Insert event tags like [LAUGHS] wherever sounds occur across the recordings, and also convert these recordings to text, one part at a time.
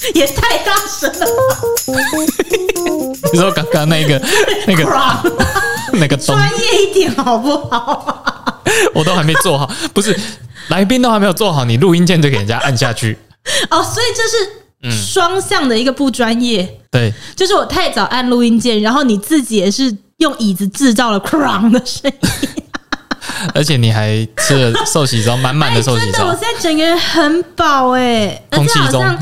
[LAUGHS] 也太大声了吧！你说刚刚那个 [LAUGHS] 那个 [LAUGHS] 那个专业一点好不好？我都还没做好，不是来宾都还没有做好，你录音键就给人家按下去哦，所以这是双向的一个不专业。对，就是我太早按录音键，然后你自己也是用椅子制造了 “crang” 的声音，而且你还吃了寿喜烧，满满的寿喜烧。真的，我现在整个人很饱哎，而且好像。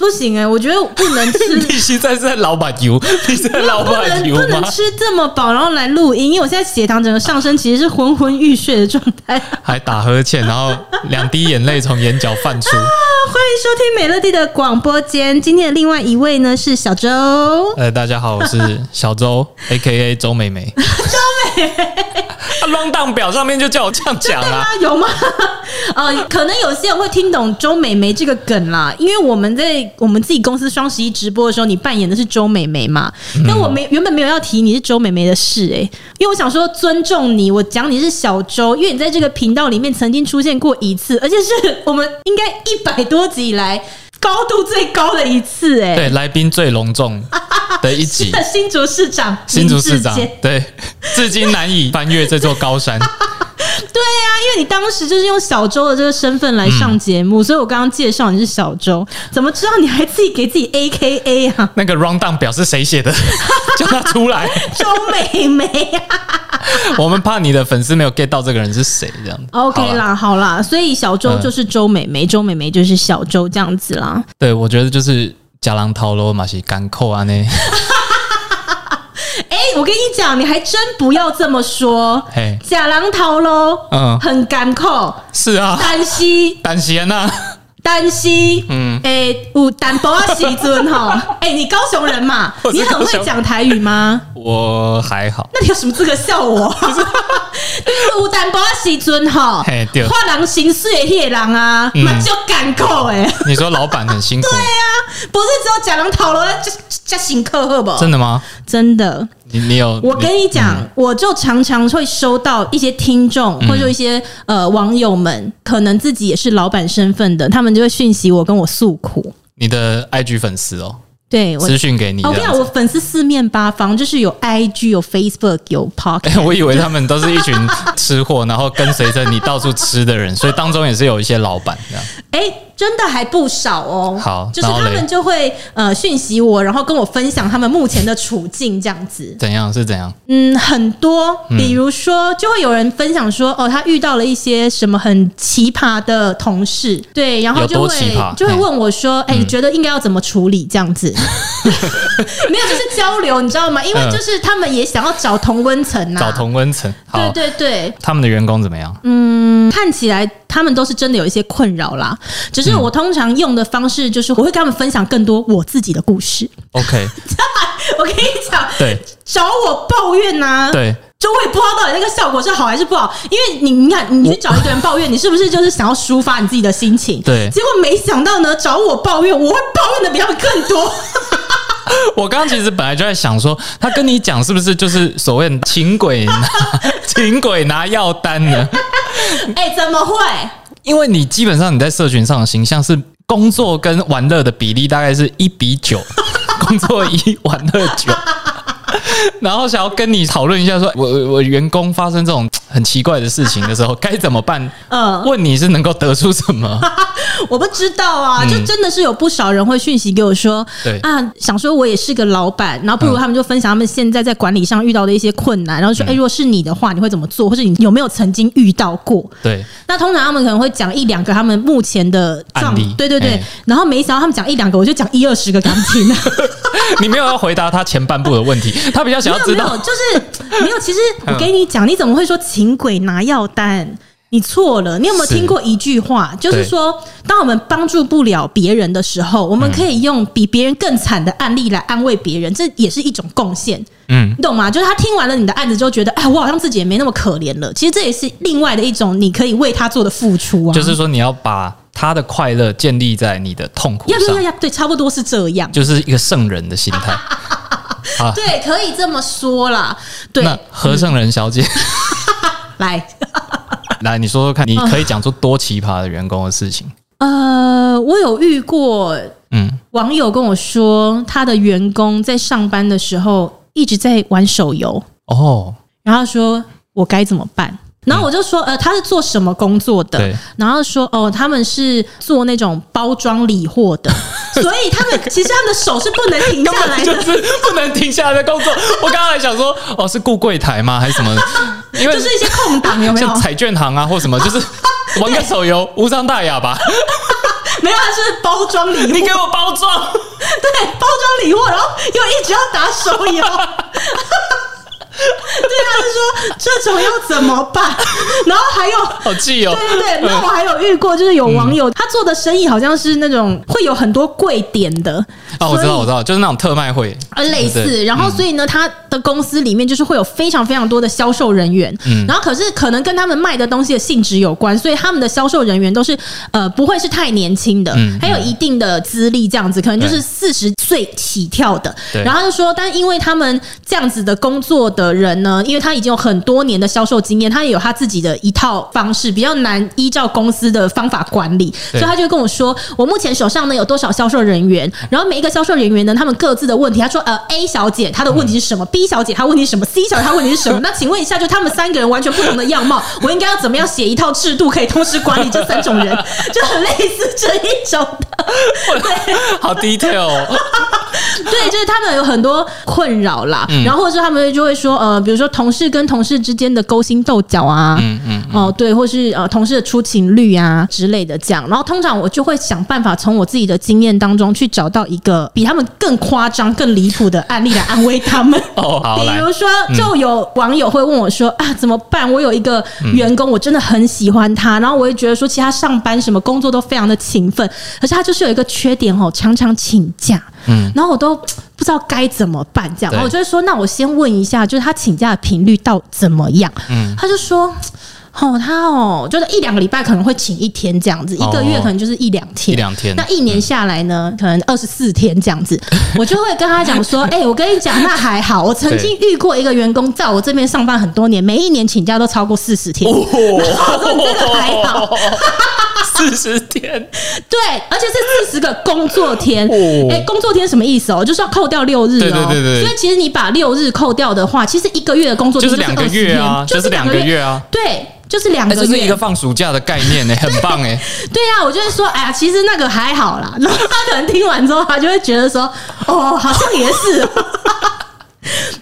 不行哎、欸，我觉得不能吃。[LAUGHS] 你现在是在老板油，[LAUGHS] 你是在老板油吗？不能吃这么饱，然后来录音，因为我现在血糖整个上升，其实是昏昏欲睡的状态，[LAUGHS] 还打呵欠，然后两滴眼泪从眼角泛出。啊，欢迎收听美乐蒂的广播间。今天的另外一位呢是小周。呃，大家好，我是小周，A.K.A. 周美美。周美眉，啊，rundown 表上面就叫我这样讲啊？有吗？[LAUGHS] 呃，可能有些人会听懂周美眉这个梗啦，因为我们在。我们自己公司双十一直播的时候，你扮演的是周美眉嘛？但我没原本没有要提你是周美眉的事哎、欸，因为我想说尊重你，我讲你是小周，因为你在这个频道里面曾经出现过一次，而且是我们应该一百多集以来高度最高的一次哎、欸，对，来宾最隆重的一集，[LAUGHS] 新竹市长，新竹市长，对，至今难以翻越这座高山。[LAUGHS] 对呀、啊，因为你当时就是用小周的这个身份来上节目，嗯、所以我刚刚介绍你是小周，怎么知道你还自己给自己 A K A 啊？那个 round down 表是谁写的？[LAUGHS] 叫他出来，周美眉啊！[LAUGHS] 我们怕你的粉丝没有 get 到这个人是谁，这样子。OK 啦，好啦，所以小周就是周美眉，周美眉就是小周这样子啦。对，我觉得就是假狼讨罗马西干扣啊呢。哎，我跟你讲，你还真不要这么说。假狼头喽，嗯，很干扣。是啊，担心，担心啊，担心。嗯，哎，有淡薄仔时阵哈。[LAUGHS] 哎，你高雄人嘛，你很会讲台语吗？我还好。那你有什么资格笑我？[LAUGHS] 有淡薄仔时阵哈，花人心碎的那个人啊，那就甘苦哎。你说老板很辛苦？[LAUGHS] 对呀，不是只有假狼头喽，就加辛苦好不？真的吗？真的。你你有？我跟你讲，嗯、我就常常会收到一些听众，或者一些呃网友们，可能自己也是老板身份的，他们就会讯息我，跟我诉苦。你的 IG 粉丝哦。对，私讯给你。我跟你讲，我粉丝四面八方，就是有 IG、有 Facebook、有。[LAUGHS] 欸，我以为他们都是一群吃货，然后跟随着你到处吃的人，所以当中也是有一些老板这样。哎、欸，真的还不少哦。好，就是他们就会呃讯息我，然后跟我分享他们目前的处境这样子。怎样是怎样？嗯，很多，比如说就会有人分享说，哦，他遇到了一些什么很奇葩的同事，对，然后就会就会问我说，哎、欸，你觉得应该要怎么处理这样子？[LAUGHS] 没有，就是交流，你知道吗？因为就是他们也想要找同温层呐，找同温层。对对对，他们的员工怎么样？嗯，看起来他们都是真的有一些困扰啦。只是我通常用的方式就是我会跟他们分享更多我自己的故事。OK，[LAUGHS] 我跟你讲，对，找我抱怨呐，对。就我也不知道到底那个效果是好还是不好，因为你你看，你去找一个人抱怨，你是不是就是想要抒发你自己的心情？对。结果没想到呢，找我抱怨，我会抱怨的比他们更多。[LAUGHS] 我刚刚其实本来就在想说，他跟你讲是不是就是所谓请鬼拿请鬼拿药单呢？[LAUGHS] 哎、欸，怎么会？因为你基本上你在社群上的形象是工作跟玩乐的比例大概是一比九，[LAUGHS] 工作一，玩乐九。然后想要跟你讨论一下说，说我我员工发生这种很奇怪的事情的时候该怎么办？嗯，问你是能够得出什么？[LAUGHS] 我不知道啊，就真的是有不少人会讯息给我说，对啊，想说我也是个老板，然后不如他们就分享他们现在在管理上遇到的一些困难，然后说，哎，如果是你的话，你会怎么做？或者你有没有曾经遇到过？对，那通常他们可能会讲一两个他们目前的案例，对对对，然后没想到他们讲一两个，我就讲一二十个给他们听。[LAUGHS] 你没有要回答他前半部的问题，[LAUGHS] 他比较想要知道，就是没有。其实我给你讲，你怎么会说请鬼拿药单？你错了。你有没有听过一句话？就是说，当我们帮助不了别人的时候，我们可以用比别人更惨的案例来安慰别人，这也是一种贡献。嗯，你懂吗？就是他听完了你的案子之后，觉得哎，我好像自己也没那么可怜了。其实这也是另外的一种你可以为他做的付出啊。就是说，你要把。他的快乐建立在你的痛苦上，要要要，对，差不多是这样，就是一个圣人的心态。[LAUGHS] 啊，对，可以这么说啦。对，那何圣人小姐，[LAUGHS] 来来，你说说看，你可以讲出多奇葩的员工的事情？呃，我有遇过，嗯，网友跟我说，他的员工在上班的时候一直在玩手游哦，然后说我该怎么办？然后我就说，呃，他是做什么工作的？然后说，哦，他们是做那种包装理货的，[LAUGHS] 所以他们其实他们的手是不能停下来的，就是不能停下来的工作。我刚刚还想说，哦，是顾柜台吗？还是什么？[LAUGHS] 因为就是一些空档有没有？像彩券行啊，或什么，就是玩个手游，无伤大雅吧？[LAUGHS] 没有，他是包装礼物。你给我包装，对，包装礼货，然后又一直要打手游。对，他是说这种要怎么办？[LAUGHS] 然后还有好气哦！对对对，那我还有遇过，就是有网友他做的生意好像是那种会有很多贵点的哦，我知道我知道，就是那种特卖会呃类似。然后所以呢，他的公司里面就是会有非常非常多的销售人员，嗯，然后可是可能跟他们卖的东西的性质有关，所以他们的销售人员都是呃不会是太年轻的，还有一定的资历，这样子可能就是四十岁起跳的。然后他就说，但因为他们这样子的工作的。人呢，因为他已经有很多年的销售经验，他也有他自己的一套方式，比较难依照公司的方法管理，所以他就跟我说，我目前手上呢有多少销售人员，然后每一个销售人员呢，他们各自的问题，他说，呃，A 小姐她的问题是什么？B 小姐她问题是什么？C 小姐她问题是什么？那请问一下，就他们三个人完全不同的样貌，我应该要怎么样写一套制度，可以同时管理这三种人？[LAUGHS] 就很类似这一种的，[LAUGHS] 对，好 detail 哦。[LAUGHS] 对，就是他们有很多困扰啦，嗯、然后或者是他们就会说，呃，比如说同事跟同事之间的勾心斗角啊，嗯嗯，哦、嗯呃，对，或是呃同事的出勤率啊之类的这样，然后通常我就会想办法从我自己的经验当中去找到一个比他们更夸张、更离谱的案例来安慰他们。[LAUGHS] 哦，好，比如说，就有网友会问我说，啊，怎么办？我有一个员工，我真的很喜欢他，然后我也觉得说，其他上班什么工作都非常的勤奋，可是他就是有一个缺点哦，常常请假。嗯，然后我都不知道该怎么办，这样，然后我就会说，那我先问一下，就是他请假的频率到怎么样？嗯，他就说，哦，他哦，就是一两个礼拜可能会请一天这样子，一个月可能就是一两天，一两天。那一年下来呢，可能二十四天这样子，我就会跟他讲说，[LAUGHS] 哎，我跟你讲，那还好，我曾经遇过一个员工在我这边上班很多年，每一年请假都超过四十天，然后说你这个还好。[LAUGHS] 四十天，对，而且是四十个工作天。哎、欸，工作天什么意思哦？就是要扣掉六日哦。对对对对。所以其实你把六日扣掉的话，其实一个月的工作就是两个月啊，就是两个月啊。对，就是两个月。这是一个放暑假的概念呢，[LAUGHS] 很棒哎。对啊，我就是说，哎呀，其实那个还好啦。[LAUGHS] 然后他可能听完之后，他就会觉得说，哦，好像也是。[LAUGHS]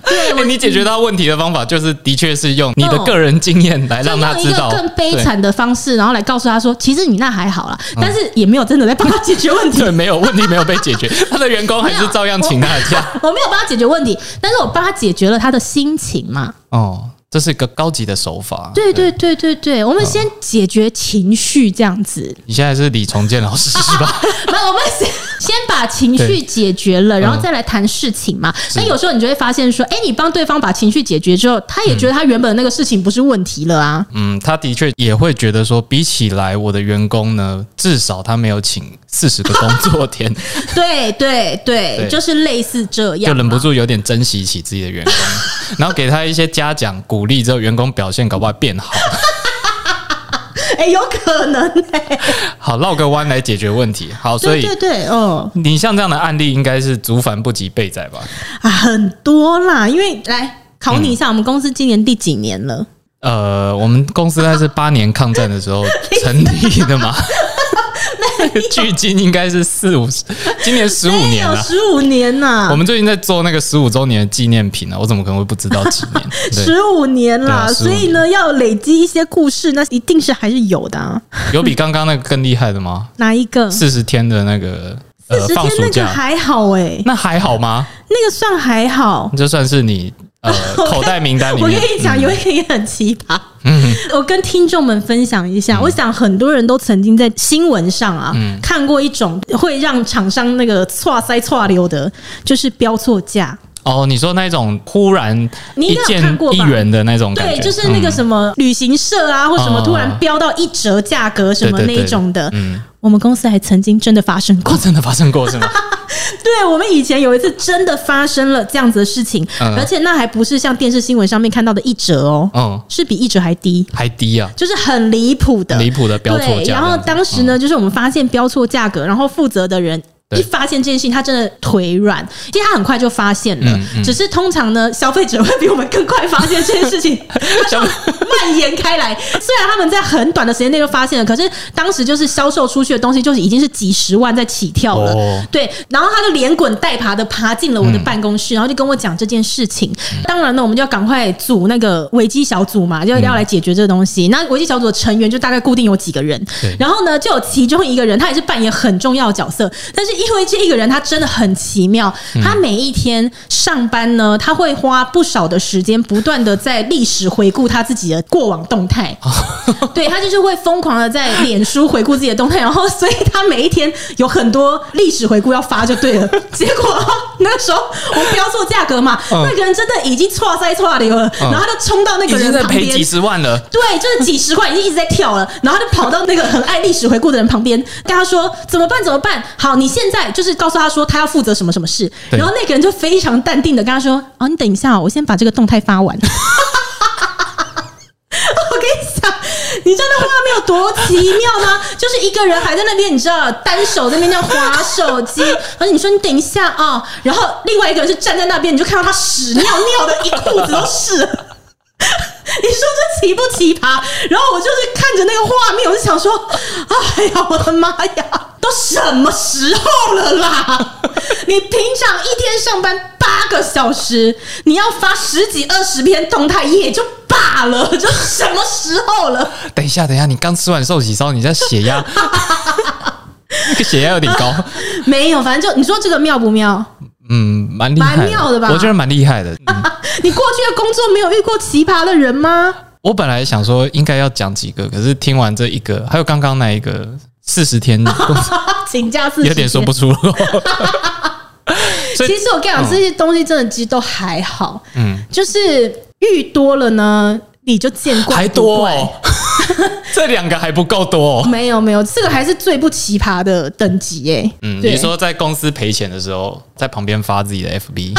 对，欸、你解决他问题的方法就是，的确是用你的个人经验来让他知道更悲惨的方式，然后来告诉他说，其实你那还好啦，但是也没有真的在帮他解决问题。对，没有问题没有被解决，他的员工还是照样请他的假。我没有帮他解决问题，但是我帮他解决了他的心情嘛。哦。这是一个高级的手法。对对对对对，我们先解决情绪这样子。你现在是李重建老师是吧？[LAUGHS] 那，我们先先把情绪解决了，然后再来谈事情嘛。那有时候你就会发现说，哎，你帮对方把情绪解决之后，他也觉得他原本那个事情不是问题了啊。嗯，他的确也会觉得说，比起来我的员工呢，至少他没有请四十个工作天。[LAUGHS] 对对对，就是类似这样，就忍不住有点珍惜起自己的员工，然后给他一些嘉奖。鼓励之后，员工表现搞不好变好。哎、欸，有可能哎、欸。好，绕个弯来解决问题。好，所以对对对，哦，你像这样的案例，应该是竹繁不及备载吧？啊，很多啦。因为来考你一下，嗯、我们公司今年第几年了？呃，我们公司还是八年抗战的时候成立的嘛。[LAUGHS] [LAUGHS] 距今应该是四五十，今年十五年了，十五年呐！我们最近在做那个十五周年的纪念品呢，我怎么可能会不知道几年？[LAUGHS] 十五年了，所以呢，要累积一些故事，那一定是还是有的啊。有比刚刚那个更厉害的吗？哪一个？四十天的那个，四十天那个还好哎，那还好吗？那个算还好，这算是你。呃，[LAUGHS] 口袋名单里面，我跟你讲，有一个也很奇葩。嗯，我跟听众们分享一下。我想很多人都曾经在新闻上啊，看过一种会让厂商那个错塞错流的，就是标错价。哦，你说那种忽然一件一元的那种感觉，对，就是那个什么旅行社啊，或什么突然标到一折价格什么那一种的。嗯，我们公司还曾经真的发生过，真的发生过是吗？[LAUGHS] 对，我们以前有一次真的发生了这样子的事情，嗯、而且那还不是像电视新闻上面看到的一折哦，嗯，是比一折还低，还低啊，就是很离谱的，离谱的标错价。然后当时呢，嗯、就是我们发现标错价格，然后负责的人一发现这件事情，他真的腿软。其实他很快就发现了，嗯嗯、只是通常呢，消费者会比我们更快发现这件事情，[LAUGHS] 他就蔓延开来。虽然他们在很短的时间内就发现了，可是当时就是销售出去的东西，就是已经是几十万在起跳了。哦、对，然后他就连滚带爬的爬进了我的办公室，嗯、然后就跟我讲这件事情。嗯、当然呢，我们就要赶快组那个危机小组嘛，就要来解决这个东西。嗯、那危机小组的成员就大概固定有几个人，对然后呢，就有其中一个人，他也是扮演很重要的角色。但是因为这一个人他真的很奇妙，他每一天上班呢，他会花不少的时间，不断的在历史回顾他自己的过往动态。[LAUGHS] 对，他就是会疯狂的在脸书回顾自己的动态，然后所以他每一天有很多历史回顾要发就对了。结果那个时候我们标错价格嘛，那个人真的已经错塞错流了，然后他就冲到那个人旁边，赔几十万了。对，就是几十块已经一直在跳了，然后他就跑到那个很爱历史回顾的人旁边，跟他说怎么办？怎么办？好，你现在就是告诉他说他要负责什么什么事，然后那个人就非常淡定的跟他说：“啊，你等一下，我先把这个动态发完。[LAUGHS] ”我跟你讲，你知道那画面有多奇妙吗？就是一个人还在那边，你知道单手在那边这样滑手机，而且你说你等一下啊，然后另外一个人是站在那边，你就看到他屎尿尿的一裤子都是。[LAUGHS] 你说这奇不奇葩？然后我就是看着那个画面，我就想说：“ [LAUGHS] 哎呀，我的妈呀，都什么时候了啦？[LAUGHS] 你平常一天上班八个小时，你要发十几二十篇动态也就罢了，就什么时候了？”等一下，等一下，你刚吃完寿喜烧，你在血压，那个血压有点高。没有，反正就你说这个妙不妙？嗯，蛮厉害的，蛮妙的吧？我觉得蛮厉害的。嗯你过去的工作没有遇过奇葩的人吗？我本来想说应该要讲几个，可是听完这一个，还有刚刚那一个四十天 [LAUGHS] 请假四十天，有点说不出了。[LAUGHS] 其实我跟你讲，这些东西真的其实都还好。嗯，就是遇多了呢，你就见怪还多哦。[LAUGHS] 这两个还不够多哦。没有没有，这个还是最不奇葩的等级耶。嗯，你说在公司赔钱的时候，在旁边发自己的 FB。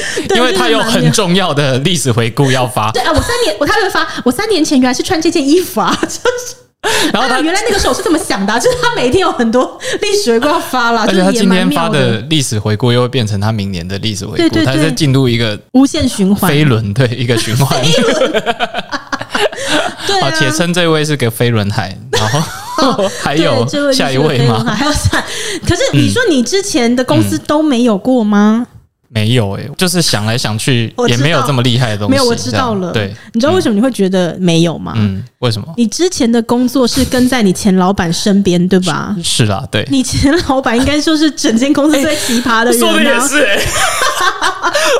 [LAUGHS] 因为他有很重要的历史回顾要发。对啊，我三年我他会发，我三年前原来是穿这件衣服啊，[LAUGHS] 就是，然后他原来那个时候是这么想的，就是他每天有很多历史回顾要发了，而且他今天发的历史回顾又会变成他明年的历史回顾，他在进入一个无限循环飞轮，对一个循环。[LAUGHS] 对啊，且称这位是个飞轮海，然后还有下一位吗？还有下，可是你说你之前的公司都没有过吗？没有诶、欸，就是想来想去也没有这么厉害的东西。没有，我知道了。对，你知道为什么你会觉得没有吗？嗯，为什么？你之前的工作是跟在你前老板身边，对吧？是啦，对。你前老板应该说是整间公司最奇葩的人、[LAUGHS] 啊欸。说的也是、欸。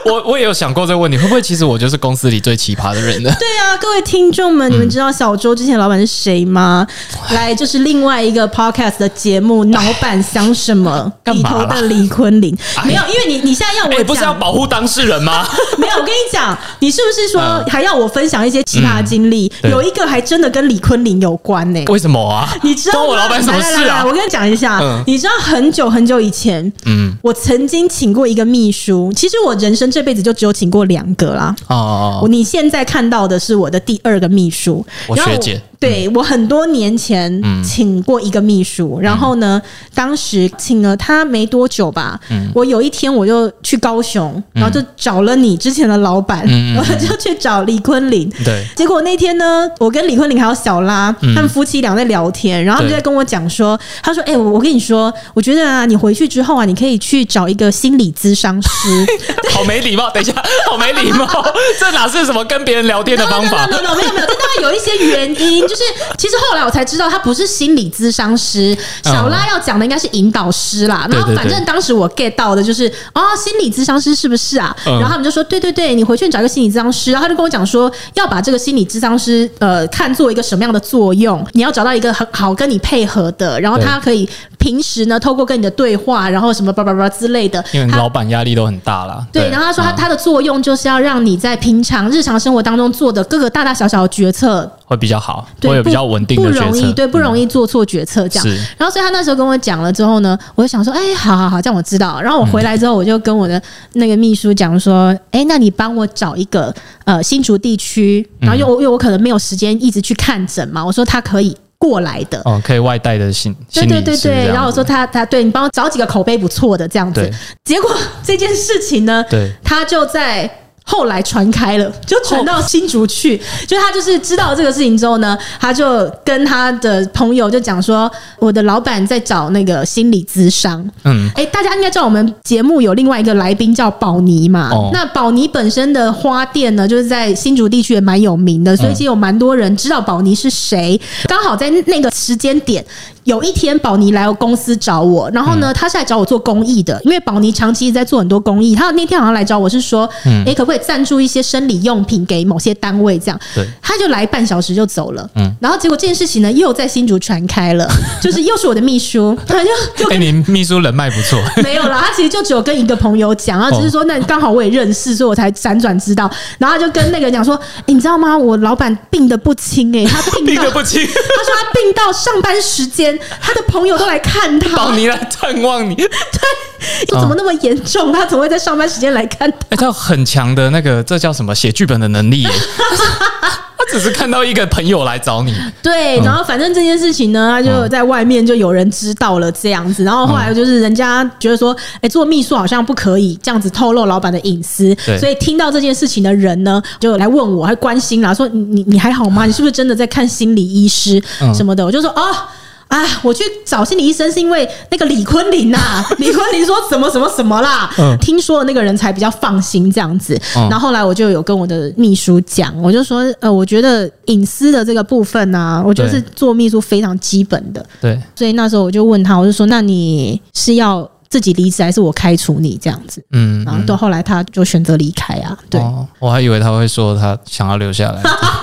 我我也有想过这个问题，会不会其实我就是公司里最奇葩的人呢？[LAUGHS] 对啊，各位听众们，你们知道小周之前老板是谁吗？嗯、来，就是另外一个 podcast 的节目《老板想什么》里头的李坤林。没有，因为你你现在要我。不是要保护当事人吗？[LAUGHS] 没有，我跟你讲，你是不是说还要我分享一些奇葩经历？嗯、有一个还真的跟李坤林有关呢、欸。为什么啊？你知道我老板什么事啊？来来来，我跟你讲一下，嗯、你知道很久很久以前，嗯，我曾经请过一个秘书。其实我人生这辈子就只有请过两个啦。哦，哦，哦，你现在看到的是我的第二个秘书，我学姐。对，我很多年前请过一个秘书，然后呢，当时请了他没多久吧。我有一天我就去高雄，然后就找了你之前的老板，[LAUGHS] 然后就去找李坤林。对，结果那天呢，我跟李坤林还有小拉他们夫妻俩在聊天，然后他们就在跟我讲说，他说：“哎，我我跟你说，我觉得啊，你回去之后啊，你可以去找一个心理咨商师。[LAUGHS] ”好没礼貌，等一下，[LAUGHS] 好没礼貌，这哪是什么跟别人聊天的方法？没有没有没有，这当然有一些原因。就是，其实后来我才知道，他不是心理咨商师。小拉要讲的应该是引导师啦。然后反正当时我 get 到的就是，哦，心理咨商师是不是啊？然后他们就说，对对对，你回去找一个心理咨商师。然后他就跟我讲说，要把这个心理咨商师呃看作一个什么样的作用？你要找到一个很好跟你配合的，然后他可以平时呢透过跟你的对话，然后什么叭叭叭之类的。因为老板压力都很大啦。对，然后他说他他的作用就是要让你在平常日常生活当中做的各个大大小小的决策会比较好，会有比较稳定的决策，不容易，对，不容易做错决策这样。然后，所以他那时候跟我讲了之后呢，我就想说，哎，好好好，这样我知道。然后我回来之后，我就跟我的那个秘书讲说，哎，那你帮我找一个呃新竹地区，然后因为我因为我可能没有时间一直去看诊嘛，我说他可以过来的。哦，可以外带的信，对对对对。然后我说他他对你帮我找几个口碑不错的这样子。结果这件事情呢，对，他就在。后来传开了，就传到新竹去。就他就是知道这个事情之后呢，他就跟他的朋友就讲说，我的老板在找那个心理咨商。嗯，哎，大家应该知道我们节目有另外一个来宾叫宝妮嘛。哦，那宝妮本身的花店呢，就是在新竹地区也蛮有名的，所以其实有蛮多人知道宝妮是谁。刚好在那个时间点。有一天，宝妮来我公司找我，然后呢，他是来找我做公益的，因为宝妮长期在做很多公益。他那天好像来找我是说，嗯，哎，可不可以赞助一些生理用品给某些单位？这样，对，他就来半小时就走了，嗯，然后结果这件事情呢，又在新竹传开了，[LAUGHS] 就是又是我的秘书，他就就 [LAUGHS] 哎，你秘书人脉不错，[LAUGHS] 没有啦，他其实就只有跟一个朋友讲，然后只是说，那刚好我也认识，所以我才辗转知道，然后他就跟那个人讲说，哎，你知道吗？我老板病的不轻，哎，他病病得不轻，他说他病到上班时间。他的朋友都来看他，宝妮来探望你。对，又怎么那么严重？他怎么会在上班时间来看他？哎，他有很强的那个，这叫什么？写剧本的能力。[LAUGHS] 他只是看到一个朋友来找你。对，然后反正这件事情呢，他就在外面就有人知道了这样子。然后后来就是人家觉得说，哎，做秘书好像不可以这样子透露老板的隐私。所以听到这件事情的人呢，就来问我，还关心啦，说你你你还好吗？你是不是真的在看心理医师什么的？我就说哦。啊，我去找心理医生是因为那个李坤林呐、啊，[LAUGHS] 李坤林说什么什么什么啦，嗯、听说的那个人才比较放心这样子。嗯、然后后来我就有跟我的秘书讲，我就说，呃，我觉得隐私的这个部分呢、啊，我觉得是做秘书非常基本的。对，所以那时候我就问他，我就说，那你是要自己离职还是我开除你这样子？嗯，然后到后来他就选择离开啊。对、哦，我还以为他会说他想要留下来。[LAUGHS]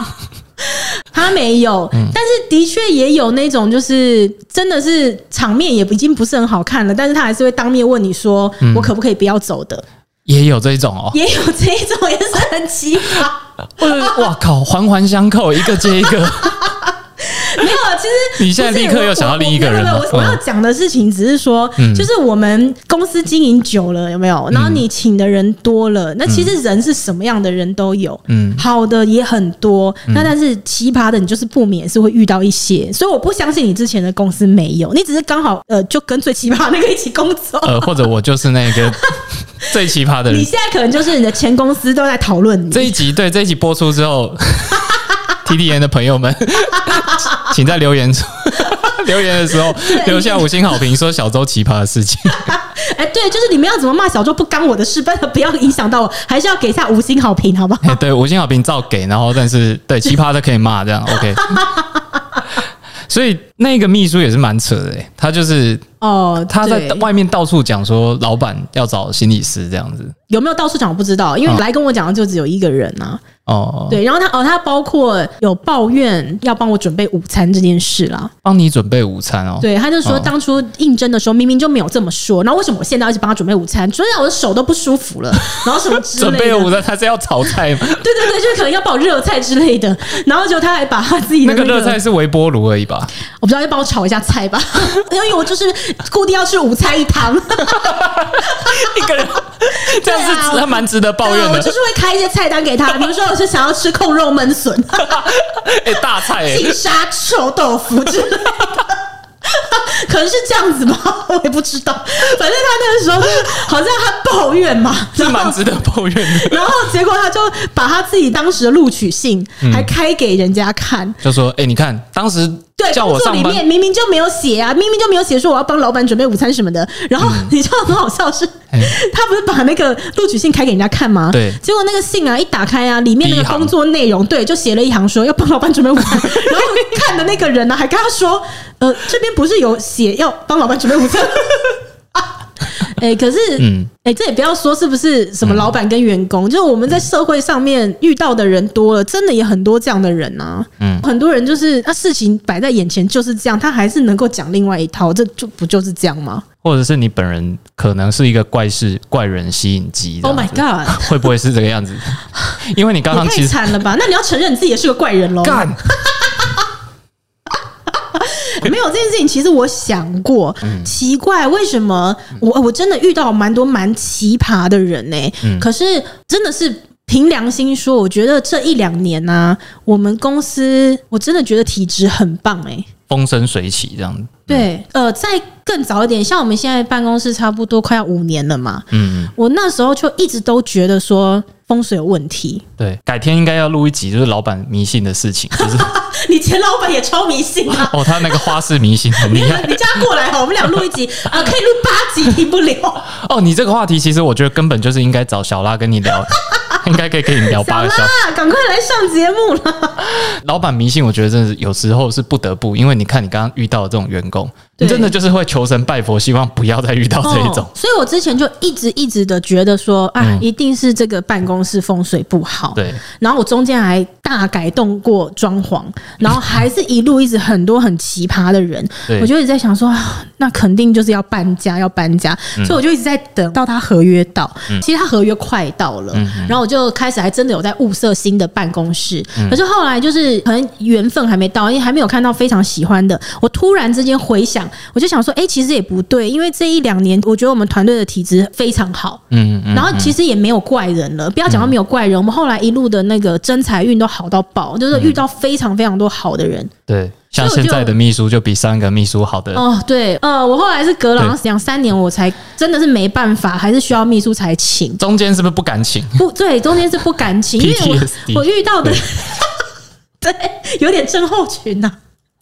他没有，但是的确也有那种，就是真的是场面也已经不是很好看了，但是他还是会当面问你说：“我可不可以不要走的？”也有这一种哦，也有这一种，也是很奇葩。[LAUGHS] 哇靠，环环相扣，一个接一个。没有，其实你现在立刻又想到另一个人了。我我要讲的事情只是说，就是我们公司经营久了，有没有？然后你请的人多了，那其实人是什么样的人都有，嗯，好的也很多，那但是奇葩的你就是不免是会遇到一些，所以我不相信你之前的公司没有，你只是刚好呃就跟最奇葩那个一起工作，呃，或者我就是那个 [LAUGHS] 最奇葩的人。你现在可能就是你的前公司都在讨论你。这一集，对，这一集播出之后。TTN 的朋友们，[LAUGHS] 请在留言处 [LAUGHS] 留言的时候留下五星好评，说小周奇葩的事情。[LAUGHS] 哎，对，就是你们要怎么骂小周不干我的事，不要不要影响到我，还是要给一下五星好评，好不好？对，五星好评照给，然后但是对奇葩的可以骂，这样 OK。所以那个秘书也是蛮扯的，他就是哦，他在外面到处讲说老板要找心理师这样子，有没有到处讲我不知道，因为来跟我讲的就只有一个人啊。哦，对，然后他哦，他包括有抱怨要帮我准备午餐这件事啦，帮你准备午餐哦。对，他就说当初应征的时候明明就没有这么说，然后为什么我现在要去帮他准备午餐？主要我的手都不舒服了，[LAUGHS] 然后什么之类的。准备午餐他是要炒菜吗？[LAUGHS] 对对对，就是可能要帮我热菜之类的，然后就他还把他自己的那个热菜是微波炉而已吧？我不知道，要帮我炒一下菜吧？[LAUGHS] 因为我就是固定要吃五菜一汤，[LAUGHS] 一个人 [LAUGHS] 这样是还蛮值得抱怨的。我就是会开一些菜单给他，比如说我是想要吃控。肉焖笋，哎，大菜哎，金沙臭豆腐之类的，可能是这样子吧，我也不知道。反正他那个时候好像他抱怨嘛，是蛮值得抱怨的。然后结果他就把他自己当时的录取信还开给人家看，就说：“哎，你看当时。”对，工作里面明明就没有写啊，明明就没有写说我要帮老板准备午餐什么的。然后 [LAUGHS] 你知道很好笑是，他不是把那个录取信开给人家看吗？对，结果那个信啊一打开啊，里面那个工作内容，对，就写了一行说要帮老板准备午餐。[LAUGHS] 然后看的那个人呢，还跟他说，呃，这边不是有写要帮老板准备午餐。[LAUGHS] [LAUGHS] 哎、欸，可是，嗯，哎、欸，这也不要说是不是什么老板跟员工，嗯、就是我们在社会上面遇到的人多了，真的也很多这样的人啊。嗯，很多人就是他事情摆在眼前就是这样，他还是能够讲另外一套，这就不就是这样吗？或者是你本人可能是一个怪事怪人吸引机？Oh my god，会不会是这个样子？因为你刚刚其实太惨了吧？那你要承认你自己也是个怪人喽？干 [LAUGHS] 没有这件事情，其实我想过，奇怪为什么我我真的遇到蛮多蛮奇葩的人呢、欸？可是真的是凭良心说，我觉得这一两年呢、啊，我们公司我真的觉得体质很棒哎、欸。风生水起这样子。对，呃，再更早一点，像我们现在办公室差不多快要五年了嘛。嗯，我那时候就一直都觉得说风水有问题。对，改天应该要录一集，就是老板迷信的事情。就是你前老板也超迷信啊！哦，他那个花式迷信很厉害。[LAUGHS] 你叫他过来哈，我们俩录一集啊、呃，可以录八集，停不了。哦，你这个话题其实我觉得根本就是应该找小拉跟你聊。应该可以跟你聊八个小时。赶快来上节目了。老板迷信，我觉得真的有时候是不得不，因为你看你刚刚遇到的这种员工，你真的就是会求神拜佛，希望不要再遇到这一种。哦、所以我之前就一直一直的觉得说，啊，嗯、一定是这个办公室风水不好。对。然后我中间还大改动过装潢，然后还是一路一直很多很奇葩的人。我就一直在想说，啊，那肯定就是要搬家，要搬家。所以我就一直在等到他合约到。其实他合约快到了，然后我就开始还真的有在物色新的办公室。可是后来就是可能缘分还没到，因为还没有看到非常喜欢的。我突然之间回想，我就想说，哎，其实也不对，因为这一两年我觉得我们团队的体质非常好。嗯嗯。然后其实也没有怪人了，不要讲到没有怪人，我们后来一路的那个真财运都好到爆，就是遇到非常非常多好的人。对。像现在的秘书就比上一个秘书好的哦，对，呃，我后来是隔了好像两三年，我才真的是没办法，还是需要秘书才请。中间是不是不敢请？不对，中间是不敢请，因为我我遇到的对，[LAUGHS] 对有点症候群呐、啊，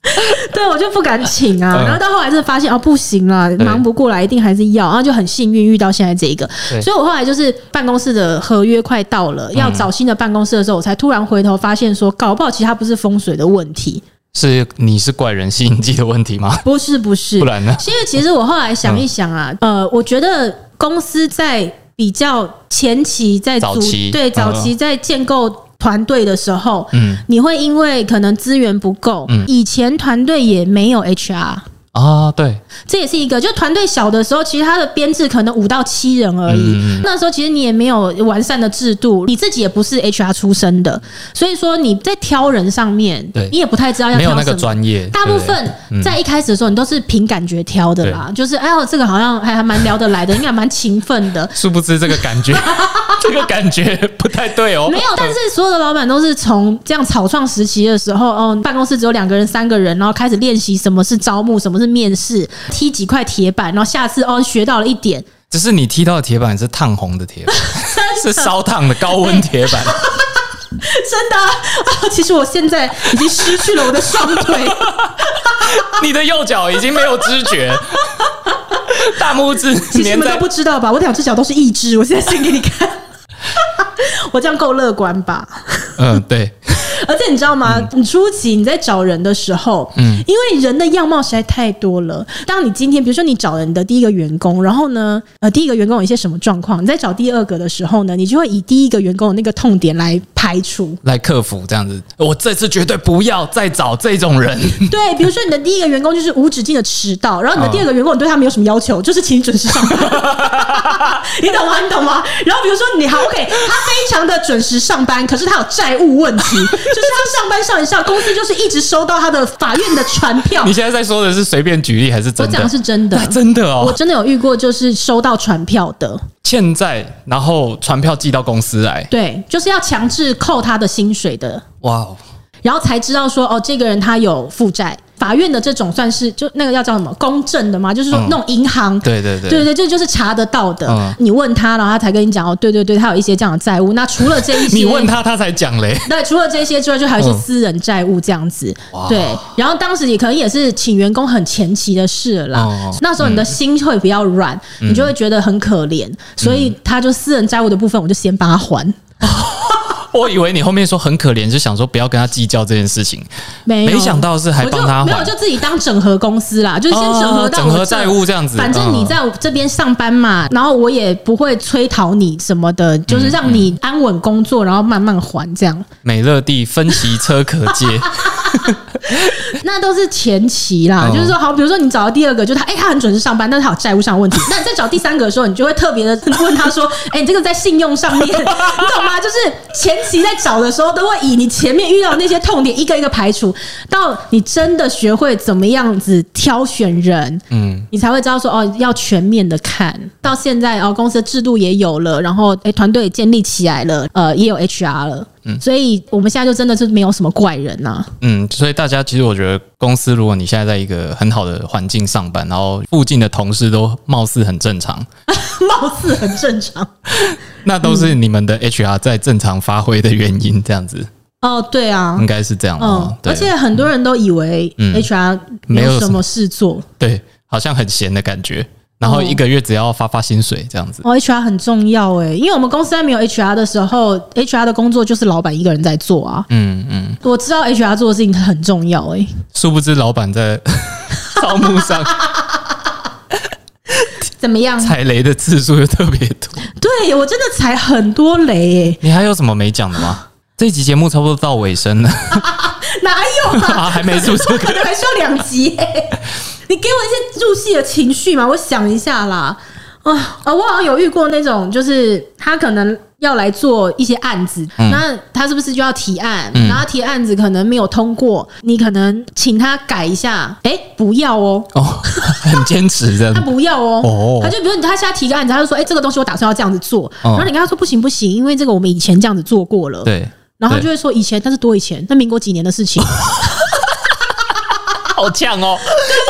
[LAUGHS] 对我就不敢请啊。然后到后来真的发现哦，不行了，忙不过来，一定还是要，然后就很幸运遇到现在这一个。所以我后来就是办公室的合约快到了，要找新的办公室的时候，我才突然回头发现说，搞不好其实它不是风水的问题。是你是怪人吸引剂的问题吗？[LAUGHS] 不是不是，不然呢？因为其实我后来想一想啊，嗯、呃，我觉得公司在比较前期在组早期对早期在建构团队的时候，嗯，你会因为可能资源不够，嗯，以前团队也没有 HR。啊，对，这也是一个，就团队小的时候，其实他的编制可能五到七人而已。嗯、那时候其实你也没有完善的制度，你自己也不是 HR 出身的，所以说你在挑人上面，对你也不太知道要挑什么。没有那个专业。大部分在一开始的时候，你都是凭感觉挑的啦，就是哎呦，这个好像还还蛮聊得来的，应该蛮勤奋的。[LAUGHS] 殊不知这个感觉，[LAUGHS] 这个感觉不太对哦。没有，但是所有的老板都是从这样草创时期的时候，哦，办公室只有两个人、三个人，然后开始练习什么是招募，什么是。面试踢几块铁板，然后下次哦学到了一点。只是你踢到的铁板是烫红的铁板，[LAUGHS] 是烧烫的高温铁板。[LAUGHS] 真的、啊，其实我现在已经失去了我的双腿，[LAUGHS] 你的右脚已经没有知觉，大拇指其实你们都不知道吧？我两只脚都是义肢，我现在先给你看，我这样够乐观吧？嗯，对。[LAUGHS] 而且你知道吗？你初期你在找人的时候，嗯，因为人的样貌实在太多了。当你今天比如说你找你的第一个员工，然后呢，呃，第一个员工有一些什么状况，你在找第二个的时候呢，你就会以第一个员工的那个痛点来排除、来克服这样子。我这次绝对不要再找这种人。[LAUGHS] 对，比如说你的第一个员工就是无止境的迟到，然后你的第二个员工你对他没有什么要求，就是请你准时上班。[LAUGHS] 你懂吗？你懂吗？然后比如说你好 OK，他非常的准时上班，可是他有债务问题。就是他上班上一上，公司就是一直收到他的法院的传票。你现在在说的是随便举例还是真的？我讲的是真的，真的哦，我真的有遇过，就是收到传票的，欠债，然后传票寄到公司来，对，就是要强制扣他的薪水的。哇哦，然后才知道说，哦，这个人他有负债。法院的这种算是就那个要叫什么公证的吗？就是说那种银行，嗯、对对对对对，这就是查得到的。嗯、你问他，然后他才跟你讲哦，对对对，他有一些这样的债务。那除了这一些，你问他，他才讲嘞。[LAUGHS] 对，除了这些之外，就还有一些私人债务这样子。嗯、对，然后当时也可能也是请员工很前期的事了啦。哦、那时候你的心会比较软，嗯、你就会觉得很可怜，所以他就私人债务的部分，我就先帮他还。[LAUGHS] 嗯我以为你后面说很可怜，就想说不要跟他计较这件事情，没没想到是还帮他还，没有就自己当整合公司啦，就是先整合到整合债务这样子。反正你在这边上班嘛，然后我也不会催讨你什么的，就是让你安稳工作，然后慢慢还这样。美乐蒂分期车可借。[LAUGHS] [LAUGHS] 那都是前期啦，就是说，好，比如说你找到第二个，就是他，哎，他很准时上班，但是他有债务上的问题。[LAUGHS] 那你再找第三个的时候，你就会特别的 [LAUGHS] 问他说，哎，你这个在信用上面，你懂吗？就是前期在找的时候，都会以你前面遇到的那些痛点一个一个排除，到你真的学会怎么样子挑选人，嗯，你才会知道说，哦，要全面的看。到现在，哦，公司的制度也有了，然后，哎，团队也建立起来了，呃，也有 HR 了。嗯，所以我们现在就真的是没有什么怪人呐、啊。嗯，所以大家其实我觉得，公司如果你现在在一个很好的环境上班，然后附近的同事都貌似很正常，[LAUGHS] 貌似很正常，[LAUGHS] 那都是你们的 HR 在正常发挥的原因，这样子。哦，对啊，应该是这样。嗯，对而且很多人都以为 HR 没有什么事做，对，好像很闲的感觉。然后一个月只要发发薪水这样子。哦，HR 很重要哎，因为我们公司在没有 HR 的时候，HR 的工作就是老板一个人在做啊。嗯嗯，我知道 HR 做的事情很重要哎。殊不知老板在 [LAUGHS] 招募上怎么样？踩雷的次数又特别多。对，我真的踩很多雷哎。你还有什么没讲的吗？这一集节目差不多到尾声了。[LAUGHS] 哪有啊？[LAUGHS] 啊还没出，可能还需要两集。你给我一些入戏的情绪嘛？我想一下啦。啊啊，我好像有遇过那种，就是他可能要来做一些案子，嗯、那他是不是就要提案？嗯、然后提案子可能没有通过，你可能请他改一下。哎、欸，不要哦。哦，很坚持的。[LAUGHS] 他不要哦。哦。他就比如他现在提个案子，他就说：“哎、欸，这个东西我打算要这样子做。哦”然后你跟他说：“不行不行，因为这个我们以前这样子做过了。”对。然后他就会说：“以前，但是多以前，那民国几年的事情。[LAUGHS] ”好呛哦，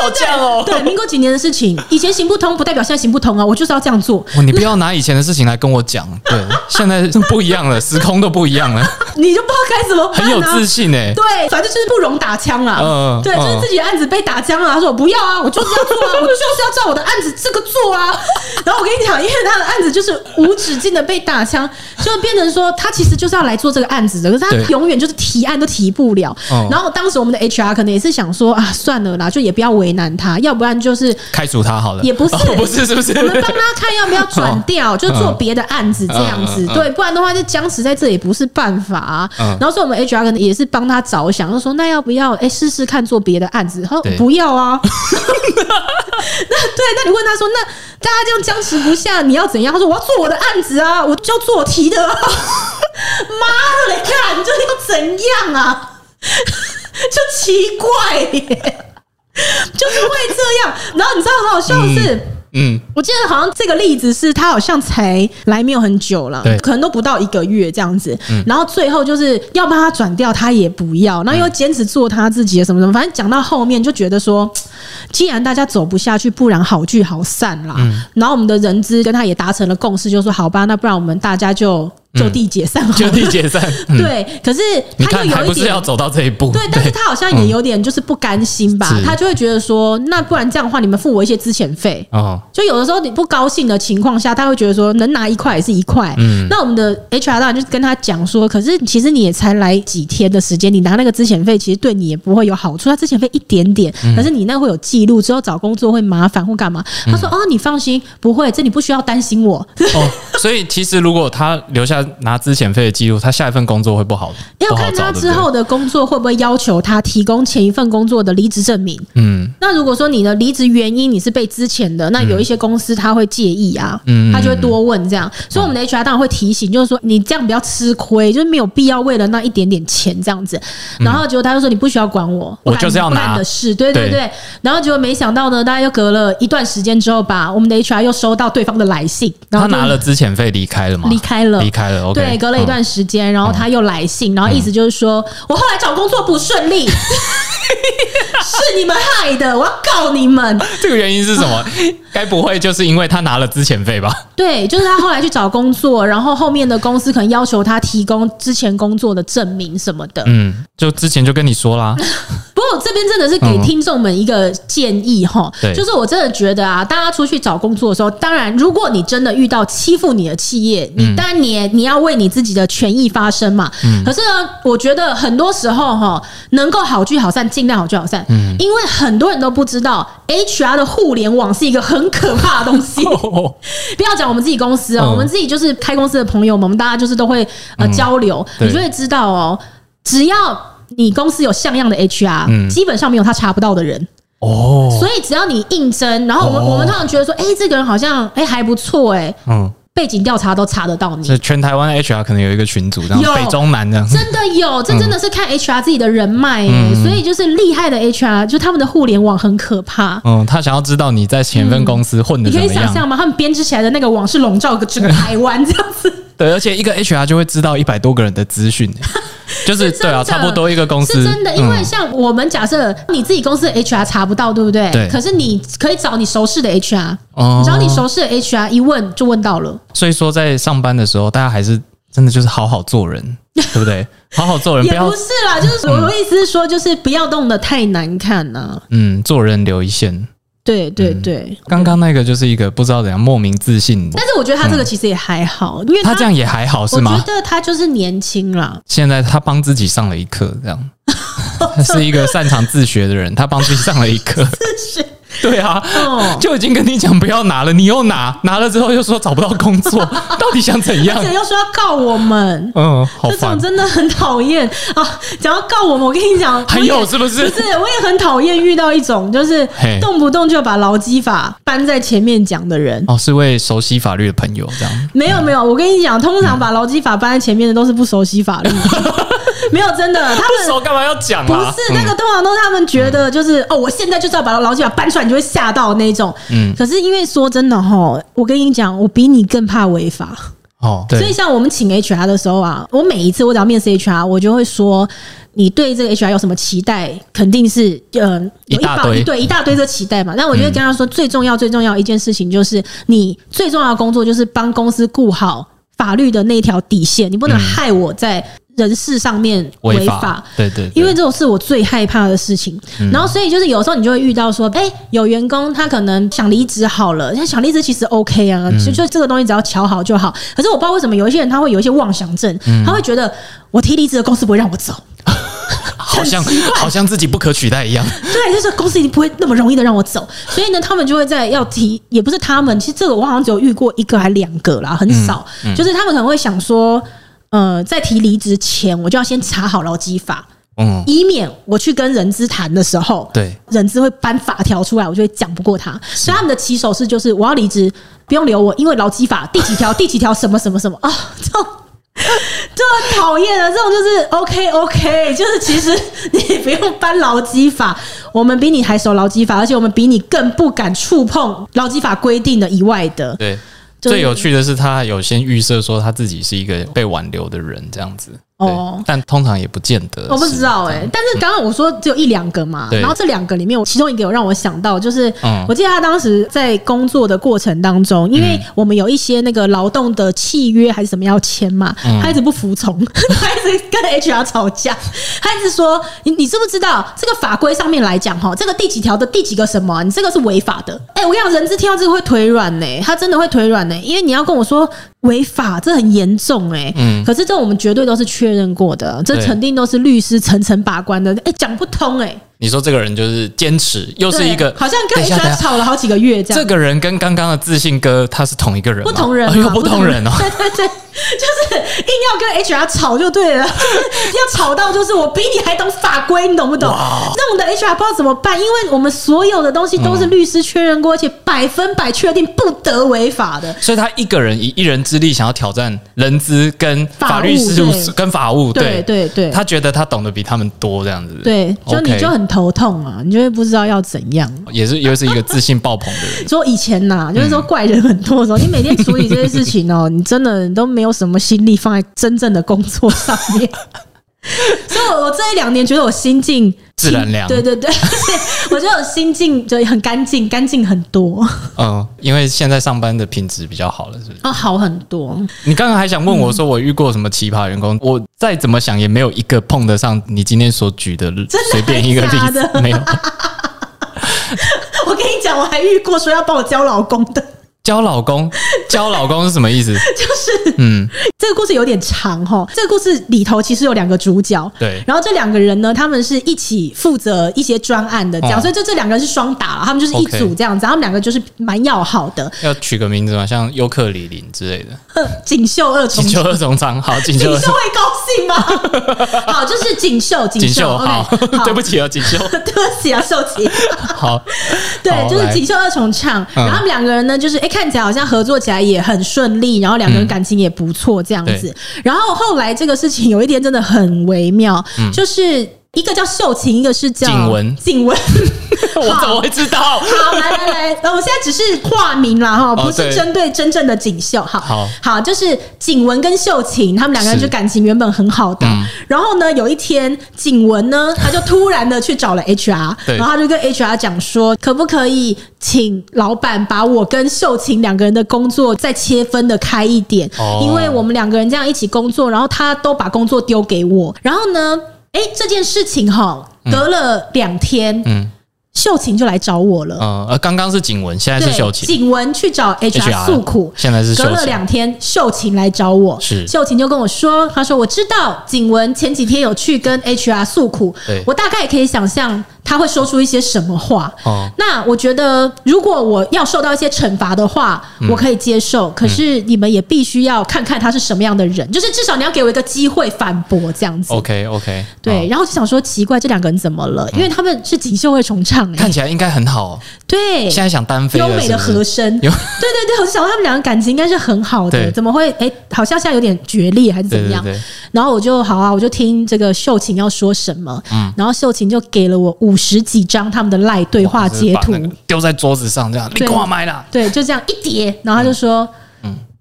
好呛哦！对，民国几年的事情，以前行不通，不代表现在行不通啊！我就是要这样做。你不要拿以前的事情来跟我讲，[LAUGHS] 对，现在不一样了，时空都不一样了。[LAUGHS] 你就不知道该怎么办，很有自信哎。对，反正就是不容打枪了。嗯，对，就是自己的案子被打枪了。他说我不要啊，我就是要做啊，[LAUGHS] 我就是要照我的案子这个做啊。然后我跟你讲，因为他的案子就是无止境的被打枪，就变成说他其实就是要来做这个案子的，可是他永远就是提案都提不了。然后当时我们的 HR 可能也是想说啊。算了啦，就也不要为难他，要不然就是开除他好了。也不是，不是，是不是？我们帮他看要不要转 [LAUGHS] 调，就做别的案子这样子。对，不然的话就僵持在这也不是办法。然后说我们 HR 可能也是帮他着想，就说那要不要哎试试看做别的案子？他说不要啊。[LAUGHS] 那对，那你问他说，那大家这样僵持不下，你要怎样？他说我要做我的案子啊，我就要做我提的。[LAUGHS] 妈的，你看你这要怎样啊？[LAUGHS] 就奇怪耶，就是会这样。然后你知道很好笑的是，嗯，嗯我记得好像这个例子是他好像才来没有很久了，对，可能都不到一个月这样子。嗯、然后最后就是要帮他转掉，他也不要，然后又坚持做他自己的什么什么。反正讲到后面就觉得说，既然大家走不下去，不然好聚好散啦。嗯、然后我们的人资跟他也达成了共识，就说好吧，那不然我们大家就。就地解散，就地解散。对，可是他又有一点要走到这一步。对，但是他好像也有点就是不甘心吧？他就会觉得说，那不然这样的话，你们付我一些资遣费。哦，就有的时候你不高兴的情况下，他会觉得说，能拿一块也是一块。嗯，那我们的 HR 当然就跟他讲说，可是其实你也才来几天的时间，你拿那个资遣费，其实对你也不会有好处。他资遣费一点点，可是你那会有记录，之后找工作会麻烦或干嘛？他说，哦，你放心，不会，这你不需要担心我。哦，所以其实如果他留下拿资遣费。的记录，他下一份工作会不好，要看他之后的工作会不会要求他提供前一份工作的离职证明。嗯，那如果说你的离职原因你是被资遣的，那有一些公司他会介意啊，嗯，他就会多问这样。所以我们的 HR 当然会提醒，就是说你这样比较吃亏，就是没有必要为了那一点点钱这样子。然后结果他就说你不需要管我，我就是要拿的事，对对对。然后结果没想到呢，大家又隔了一段时间之后吧，我们的 HR 又收到对方的来信，然后他拿了资遣费离开了吗？离开了，离开了。对，隔了一。段时间，然后他又来信，然后意思就是说，我后来找工作不顺利，[LAUGHS] 是你们害的，我要告你们。这个原因是什么？[LAUGHS] 该不会就是因为他拿了资遣费吧？对，就是他后来去找工作，然后后面的公司可能要求他提供之前工作的证明什么的。嗯，就之前就跟你说啦。[LAUGHS] 不过这边真的是给听众们一个建议哈，嗯、就是我真的觉得啊，大家出去找工作的时候，当然如果你真的遇到欺负你的企业，你当然你也你要为你自己的权益发声嘛。嗯。可是呢，我觉得很多时候哈，能够好聚好散，尽量好聚好散。嗯。因为很多人都不知道，HR 的互联网是一个很可怕的东西。[LAUGHS] 不要讲我们自己公司哦，我们自己就是开公司的朋友们，我们大家就是都会呃交流，你就会知道哦，只要。你公司有像样的 HR，嗯，基本上没有他查不到的人哦。所以只要你应征，然后我们我们通常觉得说，哎，这个人好像哎还不错，哎，嗯，背景调查都查得到你。是全台湾 HR 可能有一个群组，这样北中南这样，真的有，这真的是看 HR 自己的人脉哎。所以就是厉害的 HR，就他们的互联网很可怕。嗯，他想要知道你在前一份公司混的你可以想象吗？他们编织起来的那个网是笼罩个整个台湾这样子。对，而且一个 HR 就会知道一百多个人的资讯。[LAUGHS] 就是对啊，差不多一个公司是真的，因为像我们假设你自己公司的 HR 查不到，对不对？对。可是你可以找你熟识的 HR，哦，找你熟识的 HR 一问就问到了。所以说，在上班的时候，大家还是真的就是好好做人，[LAUGHS] 对不对？好好做人，也不是啦，就是我的意思是说，就是不要弄得太难看呐。嗯，做人留一线。对对对，刚刚那个就是一个不知道怎样莫名自信，但是我觉得他这个其实也还好，因为他这样也还好是吗？我觉得他就是年轻啦。现在他帮自己上了一课，这样，[LAUGHS] 他是一个擅长自学的人，他帮自己上了一课。自学。[LAUGHS] 对啊，就已经跟你讲不要拿了，你又拿，拿了之后又说找不到工作，[LAUGHS] 到底想怎样？而且又说要告我们，嗯，好，这种真的很讨厌啊！讲要告我们，我跟你讲，[LAUGHS] 还有是不是？不是，我也很讨厌遇到一种就是动不动就把劳基法搬在前面讲的人。哦，是位熟悉法律的朋友这样？没有没有，我跟你讲，通常把劳基法搬在前面的都是不熟悉法律。[LAUGHS] 没有真的，他们不熟干嘛要讲啊？不是那个，通常都是他们觉得就是哦，我现在就是要把劳基法搬出来，你就会吓到那种。嗯，可是因为说真的哈，我跟你讲，我比你更怕违法哦。对，所以像我们请 HR 的时候啊，我每一次我只要面试 HR，我就会说，你对这个 HR 有什么期待？肯定是呃，有一大堆对一大堆的期待嘛。但我觉得跟他说最重要最重要一件事情就是，你最重要的工作就是帮公司顾好法律的那条底线，你不能害我在。人事上面违法，对对，因为这种是我最害怕的事情。然后，所以就是有时候你就会遇到说，哎，有员工他可能想离职好了，他想离职其实 OK 啊，就就这个东西只要瞧好就好。可是我不知道为什么有一些人他会有一些妄想症，他会觉得我提离职的公司不会让我走，[LAUGHS] 好像好像自己不可取代一样。对，就是公司一定不会那么容易的让我走。所以呢，他们就会在要提，也不是他们，其实这个我好像只有遇过一个还两个啦，很少。就是他们可能会想说。呃，在提离职前，我就要先查好劳基法，嗯，以免我去跟人资谈的时候，对，人资会搬法条出来，我就会讲不过他。所以他们的起手式就是我要离职，不用留我，因为劳基法第几条、第几条什么什么什么。啊，这种 [LAUGHS] 这很讨厌的这种就是 OK OK，[LAUGHS] 就是其实你不用搬劳基法，我们比你还熟劳基法，而且我们比你更不敢触碰劳基法规定的以外的，对。最有趣的是，他有先预设说他自己是一个被挽留的人，这样子。哦，但通常也不见得。我不知道哎、欸，但是刚刚我说只有一两个嘛，然后这两个里面，我其中一个有让我想到，就是我记得他当时在工作的过程当中，因为我们有一些那个劳动的契约还是什么要签嘛，他一直不服从，[LAUGHS] 他一直跟 HR 吵架，他一直说你你知不知道这个法规上面来讲哈，这个第几条的第几个什么，你这个是违法的。哎，我跟你讲，人质听到这个会腿软呢，他真的会腿软呢，因为你要跟我说。违法，这很严重哎、欸。嗯，可是这我们绝对都是确认过的，这肯定都是律师层层把关的。哎，讲不通哎、欸。你说这个人就是坚持，又是一个好像跟 HR 吵了好几个月这样。这个人跟刚刚的自信哥他是同一个人吗？不同人，又不同人哦。[LAUGHS] 对对对。就是硬要跟 HR 吵就对了，就 [LAUGHS] 是要吵到就是我比你还懂法规，你懂不懂？那我们的 HR 不知道怎么办，因为我们所有的东西都是律师确认过，而且百分百确定不得违法的。所以他一个人以一人之力想要挑战人资跟法律事务跟法务，对对对，他觉得他懂得比他们多这样子。对，就你就很头痛啊，你就会不知道要怎样。也是又是一个自信爆棚的人。[LAUGHS] 说以前呐，就是说怪人很多的时候，你每天处理这些事情哦，你真的都没有。什么心力放在真正的工作上面？[LAUGHS] 所以，我我这一两年觉得我心境自然凉。对对对，[LAUGHS] 我觉得我心境就很干净，干净很多。嗯，因为现在上班的品质比较好了，是不是？啊，好很多。你刚刚还想问我说，我遇过什么奇葩员工？嗯、我再怎么想也没有一个碰得上你今天所举的随便一个例子，没有。[LAUGHS] 我跟你讲，我还遇过说要帮我交老公的。教老公，[LAUGHS] 教老公是什么意思？就是，嗯，这个故事有点长哈。这个故事里头其实有两个主角，对。然后这两个人呢，他们是一起负责一些专案的，这样。所以这这两个人是双打了，他们就是一组这样子。他们两个就是蛮要好的。要取个名字吗？像尤克里林之类的。锦绣二重，锦绣二重唱，好，锦绣。锦绣会高兴吗？[LAUGHS] 好，就是锦绣，锦绣。[LAUGHS] 好，对不起啊，锦绣。对不起啊，秀琪。好，对，就是锦绣二重唱。然后他们两个人呢，就是哎。看起来好像合作起来也很顺利，然后两个人感情也不错这样子。然后后来这个事情有一天真的很微妙，就是一个叫秀琴，一个是叫景文。景文，[LAUGHS] 我怎么会知道？好，来来来，我现在只是化名啦哈，不是针对真正的锦绣。好，好，好，就是景文跟秀琴他们两个人就感情原本很好的。然后呢，有一天景文呢，[LAUGHS] 他就突然的去找了 HR，然后他就跟 HR 讲说，可不可以请老板把我跟秀琴两个人的工作再切分的开一点？因为我们两个人这样一起工作，然后他都把工作丢给我。然后呢，哎，这件事情哈，隔了两天，嗯。秀琴就来找我了。嗯，呃，刚刚是景文，现在是秀琴。景文去找 HR 诉苦，现在是秀琴。隔了两天，秀琴来找我。是秀琴就跟我说，他说我知道景文前几天有去跟 HR 诉苦，对我大概也可以想象。他会说出一些什么话？哦，那我觉得，如果我要受到一些惩罚的话，我可以接受。可是你们也必须要看看他是什么样的人，就是至少你要给我一个机会反驳这样子。OK OK，对。然后就想说，奇怪，这两个人怎么了？因为他们是锦绣会重唱，看起来应该很好。对，现在想单飞，优美的和声。对对对，我就想说他们两个感情应该是很好的，怎么会？哎，好像现在有点决裂还是怎么样？然后我就好啊，我就听这个秀琴要说什么。嗯，然后秀琴就给了我五。十几张他们的赖对话截图丢在桌子上，这样你挂麦了？对，就这样一叠，然后他就说：“嗯，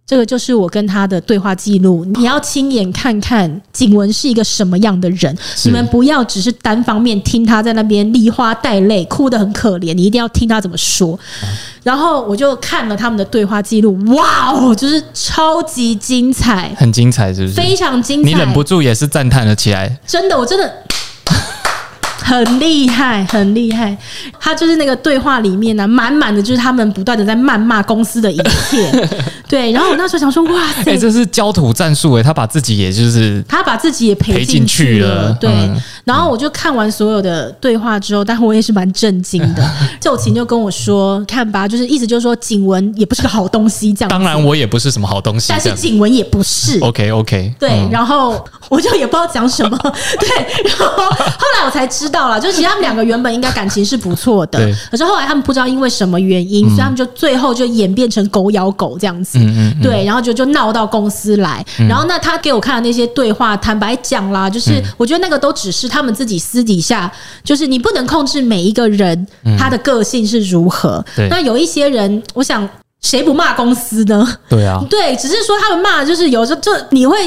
这个就是我跟他的对话记录，你要亲眼看看景文是一个什么样的人。你们不要只是单方面听他在那边梨花带泪，哭得很可怜，你一定要听他怎么说。”然后我就看了他们的对话记录，哇哦，就是超级精彩，很精彩，是不是？非常精彩，你忍不住也是赞叹了起来。真的，我真的。[LAUGHS] 很厉害，很厉害。他就是那个对话里面呢、啊，满满的就是他们不断的在谩骂公司的一切。[LAUGHS] 对，然后我那时候想说，哇塞，欸、这是焦土战术诶，他把自己也就是他把自己也赔进去了。对，嗯、然后我就看完所有的对话之后，但我也是蛮震惊的。[LAUGHS] 秀琴就跟我说：“看吧，就是意思就是说，景文也不是个好东西，这样。当然，我也不是什么好东西，但是景文也不是。OK OK，对，嗯、然后我就也不知道讲什么。[LAUGHS] 对，然后后来我才知道。到了，就其实他们两个原本应该感情是不错的，可是后来他们不知道因为什么原因，所以他们就最后就演变成狗咬狗这样子，对，然后就就闹到公司来，然后那他给我看的那些对话，坦白讲啦，就是我觉得那个都只是他们自己私底下，就是你不能控制每一个人他的个性是如何，那有一些人，我想谁不骂公司呢？对啊，对，只是说他们骂就是有时候就你会。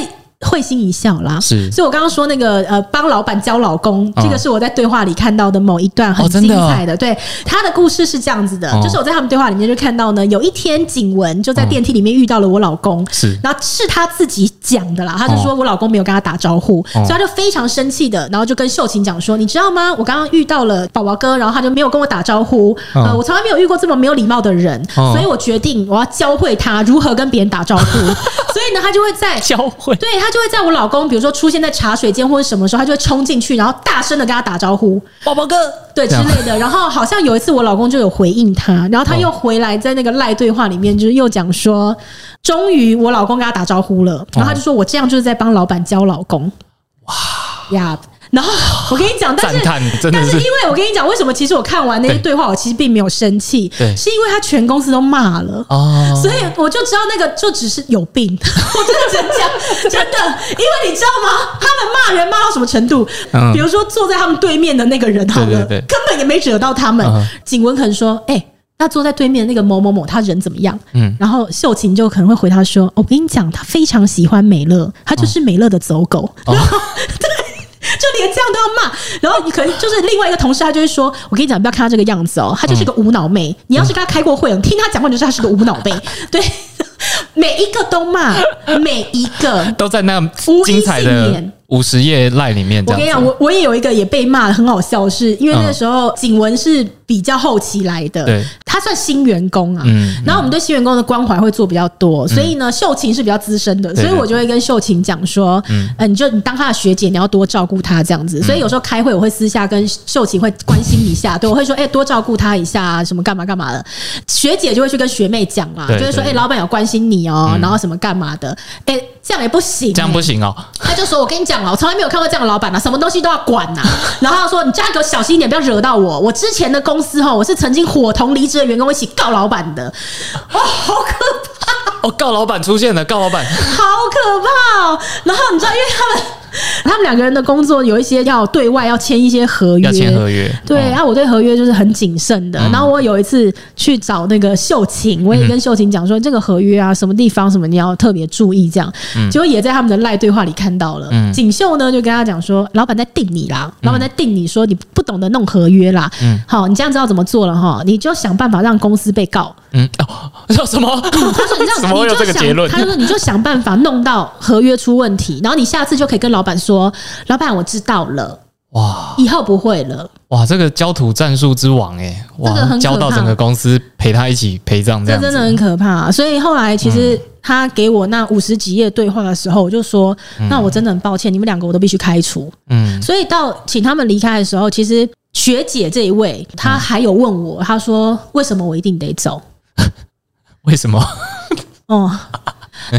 会心一笑啦，是，所以我刚刚说那个呃，帮老板教老公，这个是我在对话里看到的某一段很精彩的。对，他的故事是这样子的，就是我在他们对话里面就看到呢，有一天景文就在电梯里面遇到了我老公，是，然后是他自己讲的啦，他就说我老公没有跟他打招呼，所以他就非常生气的，然后就跟秀琴讲说，你知道吗？我刚刚遇到了宝宝哥，然后他就没有跟我打招呼，呃，我从来没有遇过这么没有礼貌的人，所以我决定我要教会他如何跟别人打招呼，[LAUGHS] 所以呢，他就会在教会，对他。就会在我老公，比如说出现在茶水间或者什么时候，他就会冲进去，然后大声的跟他打招呼，宝宝哥，对之类的。然后好像有一次我老公就有回应他，然后他又回来在那个赖对话里面，就是又讲说，终于我老公跟他打招呼了，然后他就说我这样就是在帮老板教老公，哇。呀。然后我跟你讲，但是但是因为我跟你讲，为什么其实我看完那些对话，我其实并没有生气，是因为他全公司都骂了，哦，所以我就知道那个就只是有病，[LAUGHS] 我真的只能讲，[LAUGHS] 真的，因为你知道吗？他们骂人骂到什么程度？比如说坐在他们对面的那个人，好了，根本也没惹到他们。景文可能说：“哎，那坐在对面那个某某某，他人怎么样？”嗯，然后秀琴就可能会回他说：“我跟你讲，他非常喜欢美乐，他就是美乐的走狗。” [LAUGHS] 然后对。就连这样都要骂，然后你可能就是另外一个同事，他就会说：“我跟你讲，不要看他这个样子哦，他就是个无脑妹。你要是跟他开过会，你听他讲话，你就知道他是个无脑妹。[LAUGHS] ”对，[LAUGHS] 每一个都骂，每一个都在那精彩的五十页赖里面。我跟你讲，我我也有一个也被骂的很好笑，是因为那个时候景文是比较后期来的，对。他算新员工啊，嗯，然后我们对新员工的关怀会做比较多，所以呢，秀琴是比较资深的，所以我就会跟秀琴讲说，嗯，你就你当他的学姐，你要多照顾他这样子。所以有时候开会，我会私下跟秀琴会关心一下，对我会说，哎，多照顾他一下啊，什么干嘛干嘛的。学姐就会去跟学妹讲啊，就会说，哎，老板有关心你哦，然后什么干嘛的，哎，这样也不行，这样不行哦。[LAUGHS] 他就说，我跟你讲哦，我从来没有看过这样的老板啊，什么东西都要管呐。然后他说，你这样给我小心一点，不要惹到我。我之前的公司哈，我是曾经伙同离职的员工一起告老板的，哦，好可怕！哦，告老板出现了，告老板，好可怕哦。然后你知道，因为他们。[LAUGHS] 他们两个人的工作有一些要对外要签一些合约，要签合约。对，然后我对合约就是很谨慎的。然后我有一次去找那个秀琴，我也跟秀琴讲说，这个合约啊，什么地方什么你要特别注意，这样。结果也在他们的赖对话里看到了。锦绣呢就跟他讲说，老板在定你啦，老板在定你说你不懂得弄合约啦。嗯，好，你这样知道怎么做了哈，你就想办法让公司被告。嗯哦，[LAUGHS] 叫什么？他说你 [LAUGHS] 这样，你就想，他就说你就想办法弄到合约出问题，然后你下次就可以跟老板说，老板我知道了，哇，以后不会了。哇，这个焦土战术之王哎，哇，这个很焦到整个公司陪他一起陪葬，这样真的很可怕。所以后来其实他给我那五十几页对话的时候，我就说，那我真的很抱歉，你们两个我都必须开除。嗯，所以到请他们离开的时候，其实学姐这一位，她还有问我，她说为什么我一定得走？[LAUGHS] 为什么？哦，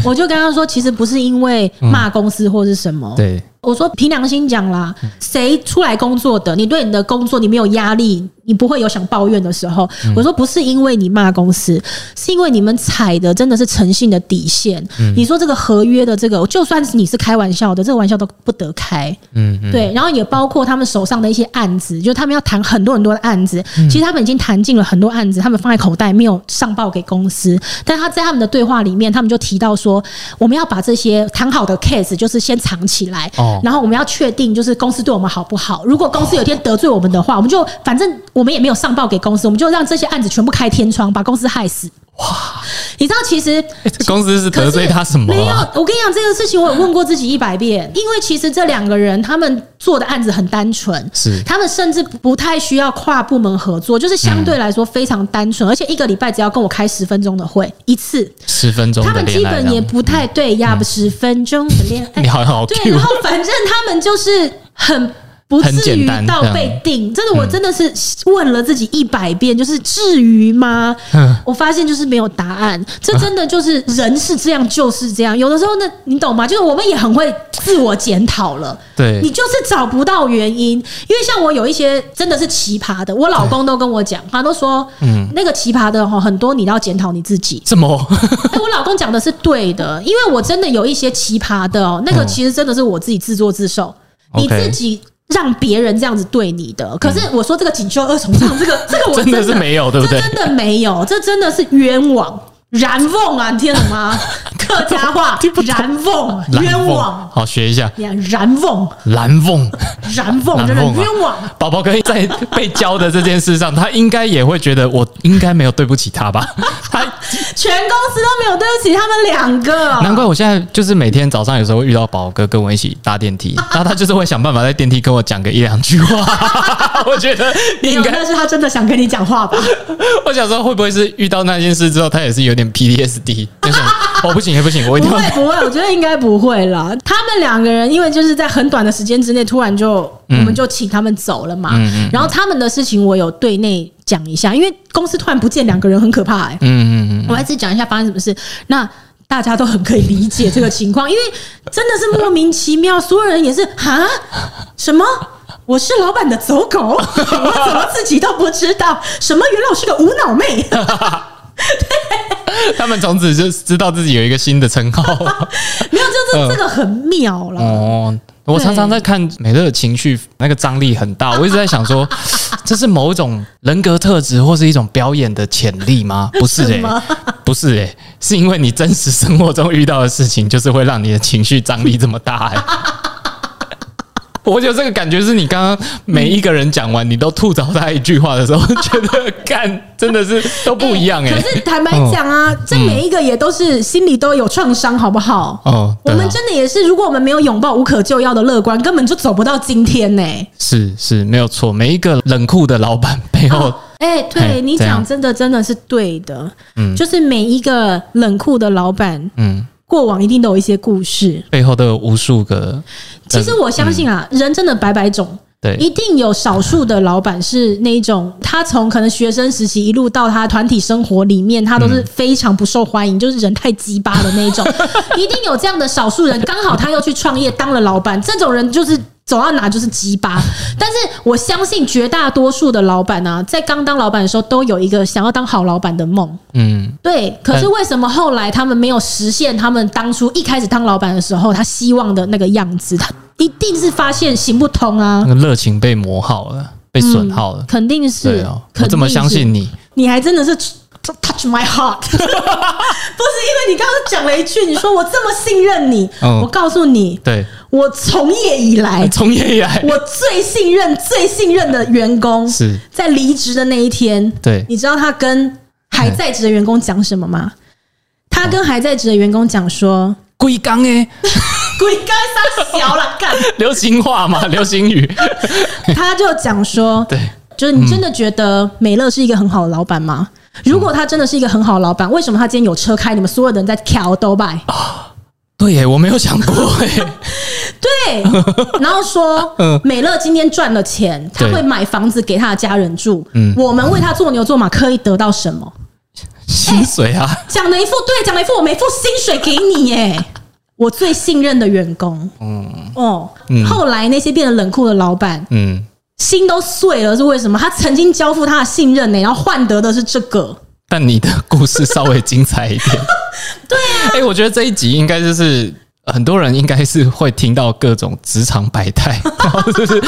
我就跟他说，其实不是因为骂公司或是什么。[LAUGHS] 对。我说凭良心讲啦，谁出来工作的？你对你的工作你没有压力，你不会有想抱怨的时候。我说不是因为你骂公司，是因为你们踩的真的是诚信的底线。你说这个合约的这个，就算是你是开玩笑的，这个玩笑都不得开。嗯，对。然后也包括他们手上的一些案子，就他们要谈很多很多的案子，其实他们已经谈进了很多案子，他们放在口袋没有上报给公司。但他在他们的对话里面，他们就提到说，我们要把这些谈好的 case 就是先藏起来。然后我们要确定，就是公司对我们好不好？如果公司有一天得罪我们的话，我们就反正我们也没有上报给公司，我们就让这些案子全部开天窗，把公司害死。哇！你知道其实这公司是得罪他什么？没有，我跟你讲这个事情，我有问过自己一百遍。因为其实这两个人他们做的案子很单纯，是他们甚至不太需要跨部门合作，就是相对来说非常单纯，而且一个礼拜只要跟我开十分钟的会一次，十分钟，他们基本也不太对，压不十分钟的恋爱，[LAUGHS] 你好好对，然后反正他们就是很。不至于到被定，真的，我真的是问了自己一百遍，就是至于吗？我发现就是没有答案。这真的就是人是这样，就是这样。有的时候呢，你懂吗？就是我们也很会自我检讨了。对，你就是找不到原因，因为像我有一些真的是奇葩的，我老公都跟我讲，他都说，嗯，那个奇葩的哈，很多你都要检讨你自己。怎么？哎，我老公讲的是对的，因为我真的有一些奇葩的哦，那个其实真的是我自己自作自受，你自己。让别人这样子对你的，可是我说这个锦绣二重唱，这个这个我 [LAUGHS] 真的是没有，对不对？真的没有，这真的是冤枉。燃凤啊，你听懂吗？[LAUGHS] 客家话，燃凤，冤枉。好，学一下。燃凤，燃凤，燃凤，[LAUGHS] 真的冤枉。宝宝哥在被教的这件事上，他应该也会觉得我应该没有对不起他吧？[LAUGHS] 他全公司都没有对不起他们两个。难怪我现在就是每天早上有时候会遇到宝宝哥跟我一起搭电梯，然后他就是会想办法在电梯跟我讲个一两句话。我觉得应该是他真的想跟你讲话吧？我想说，会不会是遇到那件事之后，他也是有点。[LAUGHS] 是哦，不行也不行，我一定不会不会，我觉得应该不会啦。他们两个人因为就是在很短的时间之内，突然就、嗯、我们就请他们走了嘛。嗯嗯嗯、然后他们的事情我有对内讲一下，因为公司突然不见两个人很可怕哎、欸。嗯嗯嗯，我还是讲一下发生什么事。那大家都很可以理解这个情况，因为真的是莫名其妙，所有人也是啊什么？我是老板的走狗，[LAUGHS] 我怎么自己都不知道？什么？原来我是个无脑妹。[LAUGHS] [LAUGHS] 他们从此就知道自己有一个新的称号，[LAUGHS] 没有，就是这个很妙了。哦，我常常在看美乐的情绪，那个张力很大。[LAUGHS] 我一直在想说，这是某一种人格特质，或是一种表演的潜力吗？不是诶、欸，不是诶、欸，是因为你真实生活中遇到的事情，就是会让你的情绪张力这么大、欸。[LAUGHS] 我觉得这个感觉是你刚刚每一个人讲完，你都吐槽他一句话的时候，觉得干真的是都不一样哎。可是坦白讲啊，这每一个也都是心里都有创伤，好不好？哦，我们真的也是，如果我们没有拥抱无可救药的乐观，根本就走不到今天呢。是是，没有错。每一个冷酷的老板背后，哎，对你讲真的真的是对的。嗯，就是每一个冷酷的老板，嗯。过往一定都有一些故事，背后都有无数个。其实我相信啊，嗯、人真的百百种，对，一定有少数的老板是那一种，他从可能学生时期一路到他团体生活里面，他都是非常不受欢迎，嗯、就是人太鸡巴的那一种。[LAUGHS] 一定有这样的少数人，刚好他又去创业当了老板，这种人就是。走到哪就是鸡巴，[LAUGHS] 但是我相信绝大多数的老板呢、啊，在刚当老板的时候都有一个想要当好老板的梦。嗯，对。可是为什么后来他们没有实现他们当初一开始当老板的时候他希望的那个样子？他一定是发现行不通啊，那个热情被磨耗了，被损耗了，嗯、肯定是。对哦，我这么相信你，你还真的是 touch my heart，[LAUGHS] 不是因为你刚刚讲了一句，你说我这么信任你，嗯、我告诉你，对，我从业以来，从业以来，我最信任、最信任的员工是。在离职的那一天，对，你知道他跟还在职的员工讲什么吗？他跟还在职的员工讲说：“龟缸哎，龟缸三小了，干。[LAUGHS] 流行话嘛，[LAUGHS] 流行语。”他就讲说：“对，就是你真的觉得美乐是一个很好的老板吗？如果他真的是一个很好的老板，为什么他今天有车开，你们所有的人在挑都拜？啊？对耶，我没有想过 [LAUGHS] 哎。对，然后说 [LAUGHS] 美乐今天赚了钱，他会买房子给他的家人住。嗯，我们为他做牛做马，可以得到什么？”薪水啊，讲了一副对，讲了一副我没付薪水给你耶，我最信任的员工，嗯。哦，嗯。后来那些变得冷酷的老板，嗯，心都碎了，是为什么？他曾经交付他的信任呢，然后换得的是这个。但你的故事稍微精彩一点，[LAUGHS] 对啊，哎、欸，我觉得这一集应该就是。很多人应该是会听到各种职场百态，[LAUGHS] 然后就是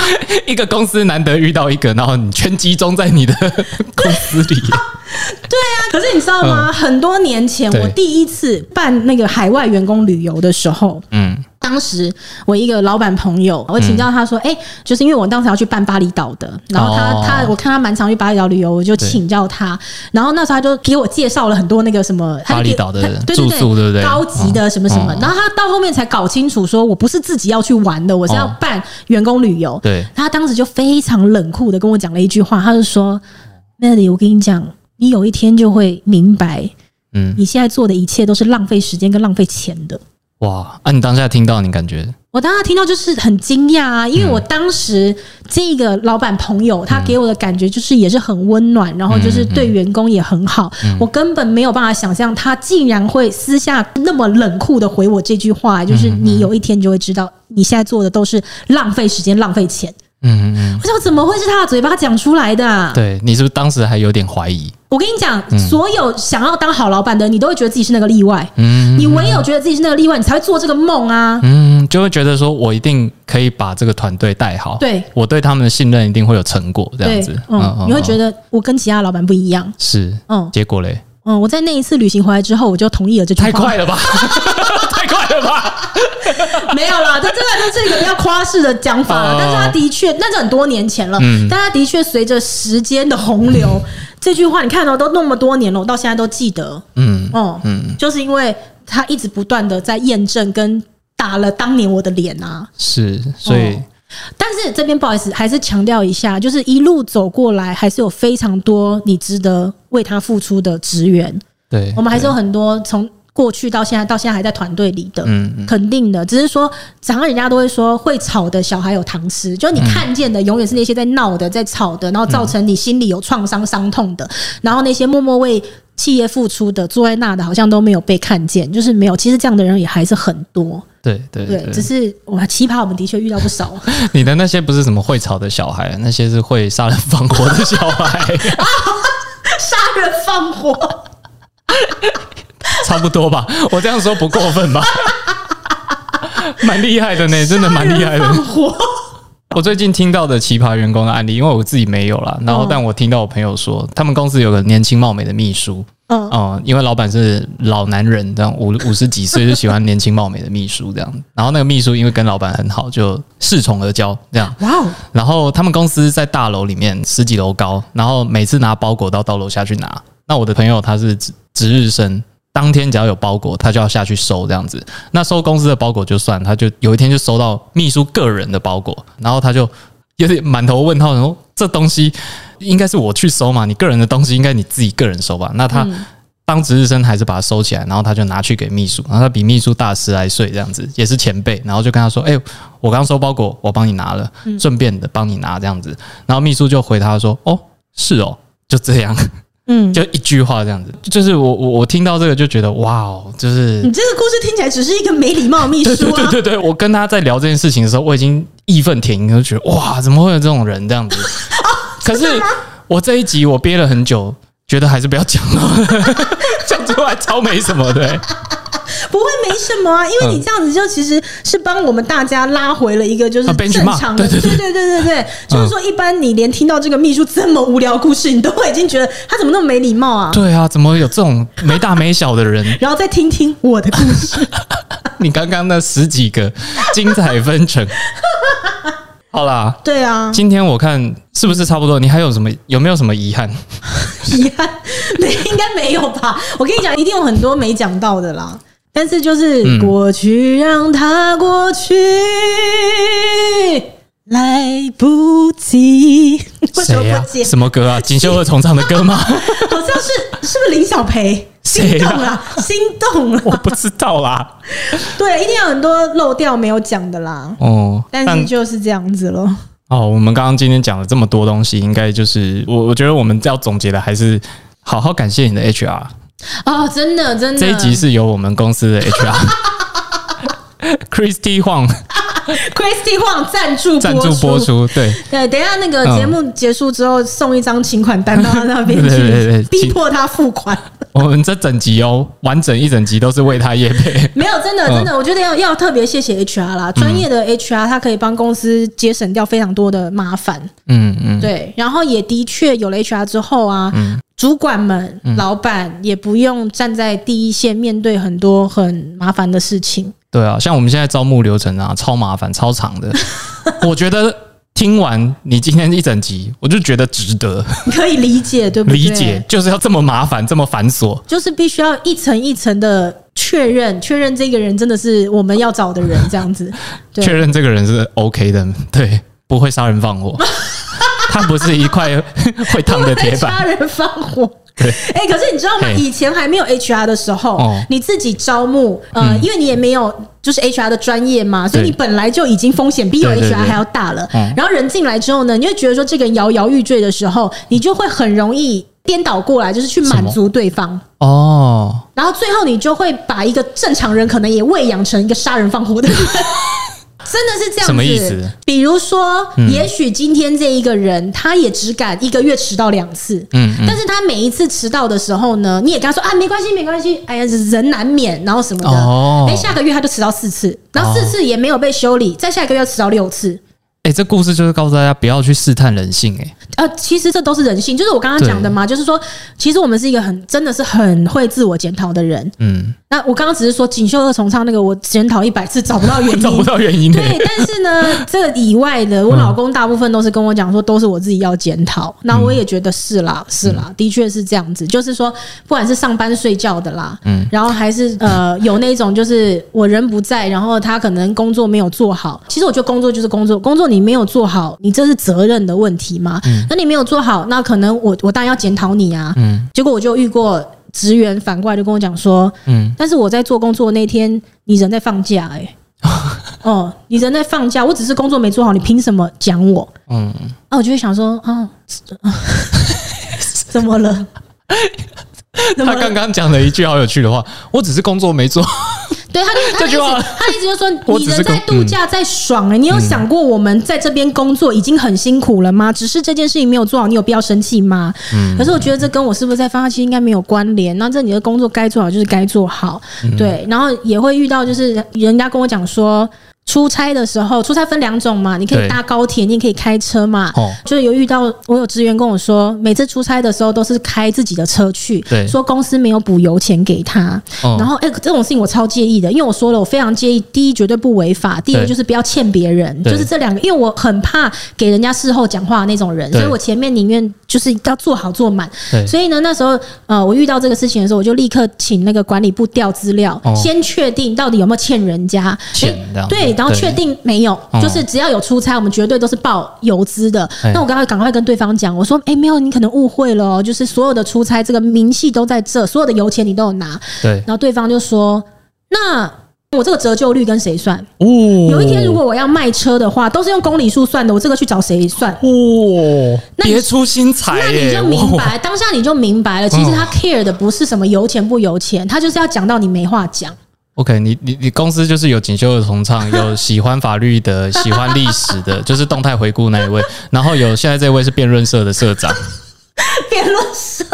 一个公司难得遇到一个，然后你全集中在你的 [LAUGHS] 公司里。对啊，可是你知道吗？很多年前我第一次办那个海外员工旅游的时候，嗯。当时我一个老板朋友，我请教他说：“哎、欸，就是因为我当时要去办巴厘岛的，然后他、哦、他我看他蛮常去巴厘岛旅游，我就请教他。然后那时候他就给我介绍了很多那个什么巴厘岛的住宿，对不对？高级的什么什么。然后他到后面才搞清楚，说我不是自己要去玩的，我是要办员工旅游。对，他当时就非常冷酷的跟我讲了一句话，他就说：“Melody，我跟你讲，你有一天就会明白，嗯，你现在做的一切都是浪费时间跟浪费钱的。”哇！啊，你当下听到，你感觉？我当下听到就是很惊讶啊，因为我当时这个老板朋友他给我的感觉就是也是很温暖，然后就是对员工也很好。我根本没有办法想象他竟然会私下那么冷酷的回我这句话，就是你有一天就会知道，你现在做的都是浪费时间、浪费钱。嗯嗯嗯，我想怎么会是他的嘴巴讲出来的啊？对，你是不是当时还有点怀疑？我跟你讲，所有想要当好老板的，你都会觉得自己是那个例外。嗯，你唯有觉得自己是那个例外，你才会做这个梦啊。嗯，就会觉得说我一定可以把这个团队带好。对，我对他们的信任一定会有成果，这样子。嗯，你会觉得我跟其他老板不一样。是，嗯，结果嘞？嗯，我在那一次旅行回来之后，我就同意了这句话。太快了吧！太快了吧！[LAUGHS] 没有啦，这真的就是一个比较夸饰的讲法了。但是他的确，那是很多年前了。嗯，但他的确随着时间的洪流，嗯、这句话你看到都那么多年了，我到现在都记得。嗯哦嗯，就是因为他一直不断的在验证跟打了当年我的脸啊。是，所以。哦但是这边不好意思，还是强调一下，就是一路走过来，还是有非常多你值得为他付出的职员。对，我们还是有很多从过去到现在，到现在还在团队里的，嗯，肯定的。只是说，常常人家都会说，会吵的小孩有糖吃，就你看见的永远是那些在闹的、在吵的，然后造成你心里有创伤、伤痛的，然后那些默默为企业付出的、坐在那的，好像都没有被看见，就是没有。其实这样的人也还是很多。对对对，只是哇，奇葩，我们的确遇到不少。你 [LAUGHS] 的那些不是什么会吵的小孩，那些是会杀人放火的小孩。[LAUGHS] 杀人放火，[LAUGHS] [LAUGHS] 差不多吧？我这样说不过分吧？[LAUGHS] 蛮厉害的呢，真的蛮厉害的。[LAUGHS] 我最近听到的奇葩员工的案例，因为我自己没有啦，然后但我听到我朋友说，他们公司有个年轻貌美的秘书。嗯哦，因为老板是老男人，这样五五十几岁就喜欢年轻貌美的秘书这样。然后那个秘书因为跟老板很好，就恃宠而骄这样。哇哦！然后他们公司在大楼里面十几楼高，然后每次拿包裹到到楼下去拿。那我的朋友他是值值日生，当天只要有包裹，他就要下去收这样子。那收公司的包裹就算，他就有一天就收到秘书个人的包裹，然后他就有点满头问号，然后这东西。应该是我去收嘛，你个人的东西应该你自己个人收吧？那他当值日生还是把它收起来，然后他就拿去给秘书，然后他比秘书大十来岁，这样子也是前辈，然后就跟他说：“哎，我刚收包裹，我帮你拿了，顺便的帮你拿这样子。”然后秘书就回他说：“哦，是哦，就这样，[LAUGHS] 嗯，就一句话这样子，就是我我我听到这个就觉得哇哦，就是你这个故事听起来只是一个没礼貌的秘书啊！[LAUGHS] 对对对，我跟他在聊这件事情的时候，我已经义愤填膺，就觉得哇，怎么会有这种人这样子？” [LAUGHS] 可是我这一集我憋了很久，觉得还是不要讲了，[LAUGHS] 讲出来超没什么的。不会没什么啊，因为你这样子就其实是帮我们大家拉回了一个就是正常的，对对对对对对，就是说一般你连听到这个秘书这么无聊故事，你都会已经觉得他怎么那么没礼貌啊？对啊，怎么有这种没大没小的人？[LAUGHS] 然后再听听我的故事，[LAUGHS] 你刚刚那十几个精彩纷呈。好啦，对啊，今天我看是不是差不多？你还有什么？有没有什么遗憾？[LAUGHS] 遗憾没，应该没有吧？我跟你讲，一定有很多没讲到的啦。但是就是过去，让它过去，嗯、来不及。为什么不接？什么歌啊？[LAUGHS] 锦绣二重唱的歌吗？[LAUGHS] 好像是，是不是林小培？心动了，心动了，[LAUGHS] 我不知道啦。对，一定有很多漏掉没有讲的啦。哦，但是就是这样子咯。哦，我们刚刚今天讲了这么多东西，应该就是我我觉得我们要总结的还是好好感谢你的 HR。哦，真的真的，这一集是由我们公司的 HR [LAUGHS] Christy Huang。[LAUGHS] Christy Huang 赞助赞助播出，对对，等一下那个节目结束之后，送一张请款单到他 [LAUGHS] 那边去，对对对，逼迫他付款。我们这整集哦，完整一整集都是为他业配。没有，真的真的，我觉得要要特别谢谢 HR 啦，专业的 HR，他可以帮公司节省掉非常多的麻烦。嗯嗯，对，然后也的确有了 HR 之后啊，主管们、老板也不用站在第一线面对很多很麻烦的事情。对啊，像我们现在招募流程啊，超麻烦、超长的。[LAUGHS] 我觉得听完你今天一整集，我就觉得值得。可以理解，对不对？理解就是要这么麻烦、这么繁琐，就是必须要一层一层的确认，确认这个人真的是我们要找的人，这样子。确认这个人是 OK 的，对，不会杀人放火，[LAUGHS] 他不是一块 [LAUGHS] 会烫的铁板，杀人放火。对，哎、欸，可是你知道吗？以前还没有 HR 的时候，哦、你自己招募，呃，嗯、因为你也没有就是 HR 的专业嘛，所以你本来就已经风险比有 HR 还要大了。然后人进来之后呢，你会觉得说这个人摇摇欲坠的时候，你就会很容易颠倒过来，就是去满足对方哦。然后最后你就会把一个正常人可能也喂养成一个杀人放火的人。真的是这样子，什么意思？比如说，也许今天这一个人，他也只敢一个月迟到两次，嗯，但是他每一次迟到的时候呢，你也跟他说啊，没关系，没关系，哎呀，人难免，然后什么的，哦，哎，下个月他就迟到四次，然后四次也没有被修理，再下一个月迟到六次。哎，这故事就是告诉大家不要去试探人性，哎，呃，其实这都是人性，就是我刚刚讲的嘛，就是说，其实我们是一个很真的是很会自我检讨的人，嗯。那我刚刚只是说锦绣二重唱那个，我检讨一百次找不到原因，[LAUGHS] 找不到原因。对，但是呢，这个以外的，我老公大部分都是跟我讲说，都是我自己要检讨。那我也觉得是啦，是啦，的确是这样子。就是说，不管是上班睡觉的啦，嗯，然后还是呃有那种就是我人不在，然后他可能工作没有做好。其实我觉得工作就是工作，工作你没有做好，你这是责任的问题嘛。嗯，那你没有做好，那可能我我当然要检讨你啊。嗯，结果我就遇过。职员反过来就跟我讲说，嗯，但是我在做工作那天，你人在放假，欸，哎，[LAUGHS] 哦，你人在放假，我只是工作没做好，你凭什么讲我？嗯，啊，我就会想说，啊，[LAUGHS] [LAUGHS] 怎么了？他刚刚讲了一句好有趣的话，我只是工作没做。对，他就 [LAUGHS] 他的意思，他的意思就是说，你人在度假在爽哎、欸，你有想过我们在这边工作已经很辛苦了吗？只是这件事情没有做好，你有必要生气吗？嗯，可是我觉得这跟我是不是在发假期应该没有关联。那这你的工作该做好就是该做好，对，然后也会遇到就是人家跟我讲说。出差的时候，出差分两种嘛，你可以搭高铁，你也可以开车嘛。哦，就是有遇到我有职员跟我说，每次出差的时候都是开自己的车去，对，说公司没有补油钱给他。然后，哎，这种事情我超介意的，因为我说了，我非常介意。第一，绝对不违法；第二，就是不要欠别人。就是这两个，因为我很怕给人家事后讲话的那种人，所以我前面宁愿就是要做好做满。所以呢，那时候呃，我遇到这个事情的时候，我就立刻请那个管理部调资料，先确定到底有没有欠人家。欠对。然后确定没有，就是只要有出差，我们绝对都是报油资的。那我刚刚赶快跟对方讲，我说：“哎，没有，你可能误会了哦，就是所有的出差这个明细都在这，所有的油钱你都有拿。”对。然后对方就说：“那我这个折旧率跟谁算？哦，有一天如果我要卖车的话，都是用公里数算的，我这个去找谁算？哦，别出心裁，那你就明白，当下你就明白了，其实他 care 的不是什么油钱不油钱，他就是要讲到你没话讲。” OK，你你你公司就是有锦绣的同唱，有喜欢法律的，[LAUGHS] 喜欢历史的，就是动态回顾那一位，然后有现在这位是辩论社的社长，[LAUGHS] 辩论社，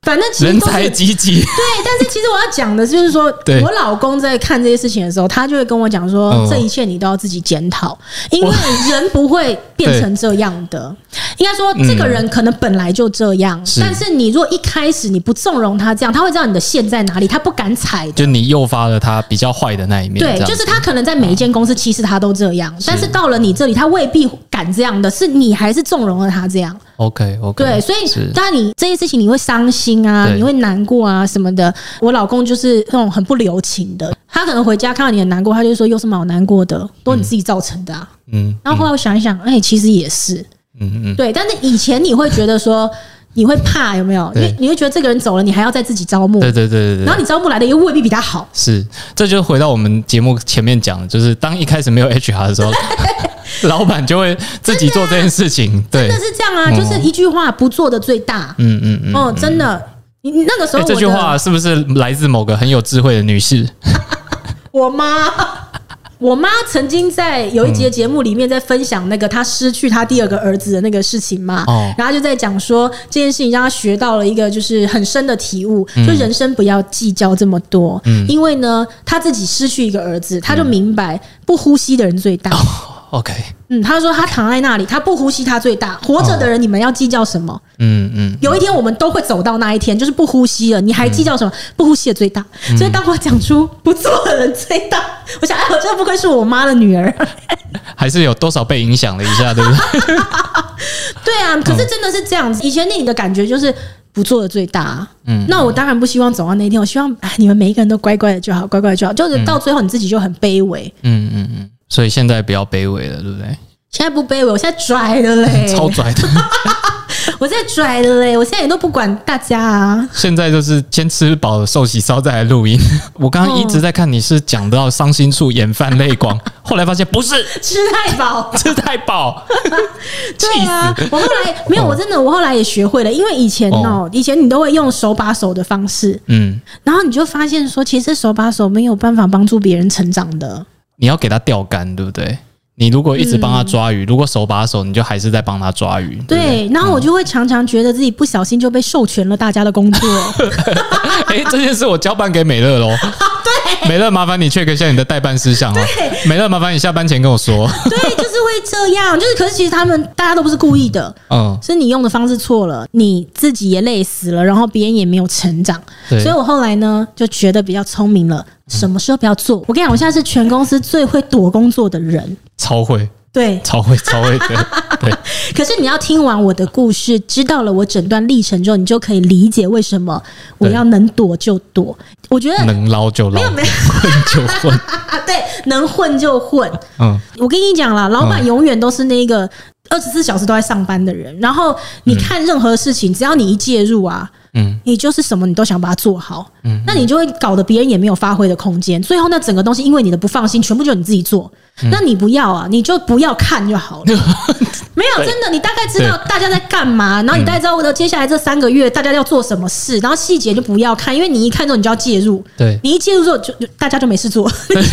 反正其实人才济济，对，但是其实我要讲的就是说，我老公在看这些事情的时候，他就会跟我讲说，这一切你都要自己检讨，因为人不会变成这样的。应该说，这个人可能本来就这样，但是你如果一开始你不纵容他这样，他会知道你的线在哪里，他不敢踩。就你诱发了他比较坏的那一面。对，就是他可能在每一间公司，其实他都这样，但是到了你这里，他未必敢这样的，是你还是纵容了他这样。OK OK，对，所以当然你这些事情你会伤心啊，你会难过啊什么的。我老公就是那种很不留情的，他可能回家看到你很难过，他就说有什么好难过的，都你自己造成的啊。嗯，然后后来我想一想，哎，其实也是，嗯嗯，对。但是以前你会觉得说你会怕 [LAUGHS] 有没有？因为你会觉得这个人走了，你还要再自己招募，对对对对。然后你招募来的又未必比他好，是。这就回到我们节目前面讲的，就是当一开始没有 HR 的时候。[LAUGHS] 老板就会自己做这件事情，对，真的是这样啊，就是一句话不做的最大，嗯嗯嗯，哦，真的，你那个时候这句话是不是来自某个很有智慧的女士？[LAUGHS] 我妈，我妈曾经在有一节节目里面在分享那个她失去她第二个儿子的那个事情嘛，哦，然后就在讲说这件事情让她学到了一个就是很深的体悟，就人生不要计较这么多，嗯，因为呢，她自己失去一个儿子，她就明白不呼吸的人最大。OK，嗯，他说他躺在那里，他不呼吸，他最大。活着的人，你们要计较什么？嗯嗯，有一天我们都会走到那一天，就是不呼吸了，你还计较什么？不呼吸的最大。所以当我讲出不做的人最大，[LAUGHS] 我想，哎，[LAUGHS] 我真的不愧是我妈的女儿，[LAUGHS] 还是有多少被影响了一下，对不对？对啊，可是真的是这样子。以前你的感觉就是不做的最大，嗯，那我当然不希望走到那一天，我希望哎，你们每一个人都乖乖的就好，乖乖的就好，就是到最后你自己就很卑微，嗯嗯嗯。所以现在不要卑微了，对不对？现在不卑微，我现在拽了嘞，[LAUGHS] 超拽的。[LAUGHS] 我现在拽了嘞，我现在也都不管大家啊。现在就是先吃饱了寿喜烧再来录音。[LAUGHS] 我刚刚一直在看你是讲到伤心处，眼泛泪光，后来发现不是吃太饱，吃太饱。对啊，我后来没有，我真的我后来也学会了，因为以前哦，以前你都会用手把手的方式，嗯，然后你就发现说，其实手把手没有办法帮助别人成长的。你要给他钓竿，对不对？你如果一直帮他抓鱼，嗯、如果手把手，你就还是在帮他抓鱼。对，对，然后我就会常常觉得自己不小心就被授权了大家的工作。哎、欸，这件事我交办给美乐喽。[LAUGHS] 对，美乐，麻烦你 check 一下你的代办事项哦。对，美乐，麻烦你下班前跟我说。对，这样，就是可是其实他们大家都不是故意的，嗯，是你用的方式错了，你自己也累死了，然后别人也没有成长。对，所以我后来呢就觉得比较聪明了。什么时候不要做？我跟你讲，我现在是全公司最会躲工作的人，超会，对，超会，超会，对，对。[LAUGHS] 可是你要听完我的故事，知道了我整段历程之后，你就可以理解为什么我要能躲就躲。我觉得能捞就捞，没有没有混就混，[LAUGHS] 对，能混就混。嗯，我跟你讲了，老板永远都是那个二十四小时都在上班的人。然后你看任何事情，只要你一介入啊。嗯，你就是什么你都想把它做好，嗯，那你就会搞得别人也没有发挥的空间，最后那整个东西因为你的不放心，全部就你自己做，那你不要啊，你就不要看就好了。[LAUGHS] 没有真的，你大概知道大家在干嘛，然后你大概知道接下来这三个月大家要做什么事，然后细节就不要看，因为你一看之后你就要介入，对，你一介入之后就就大家就没事做，[LAUGHS] 真的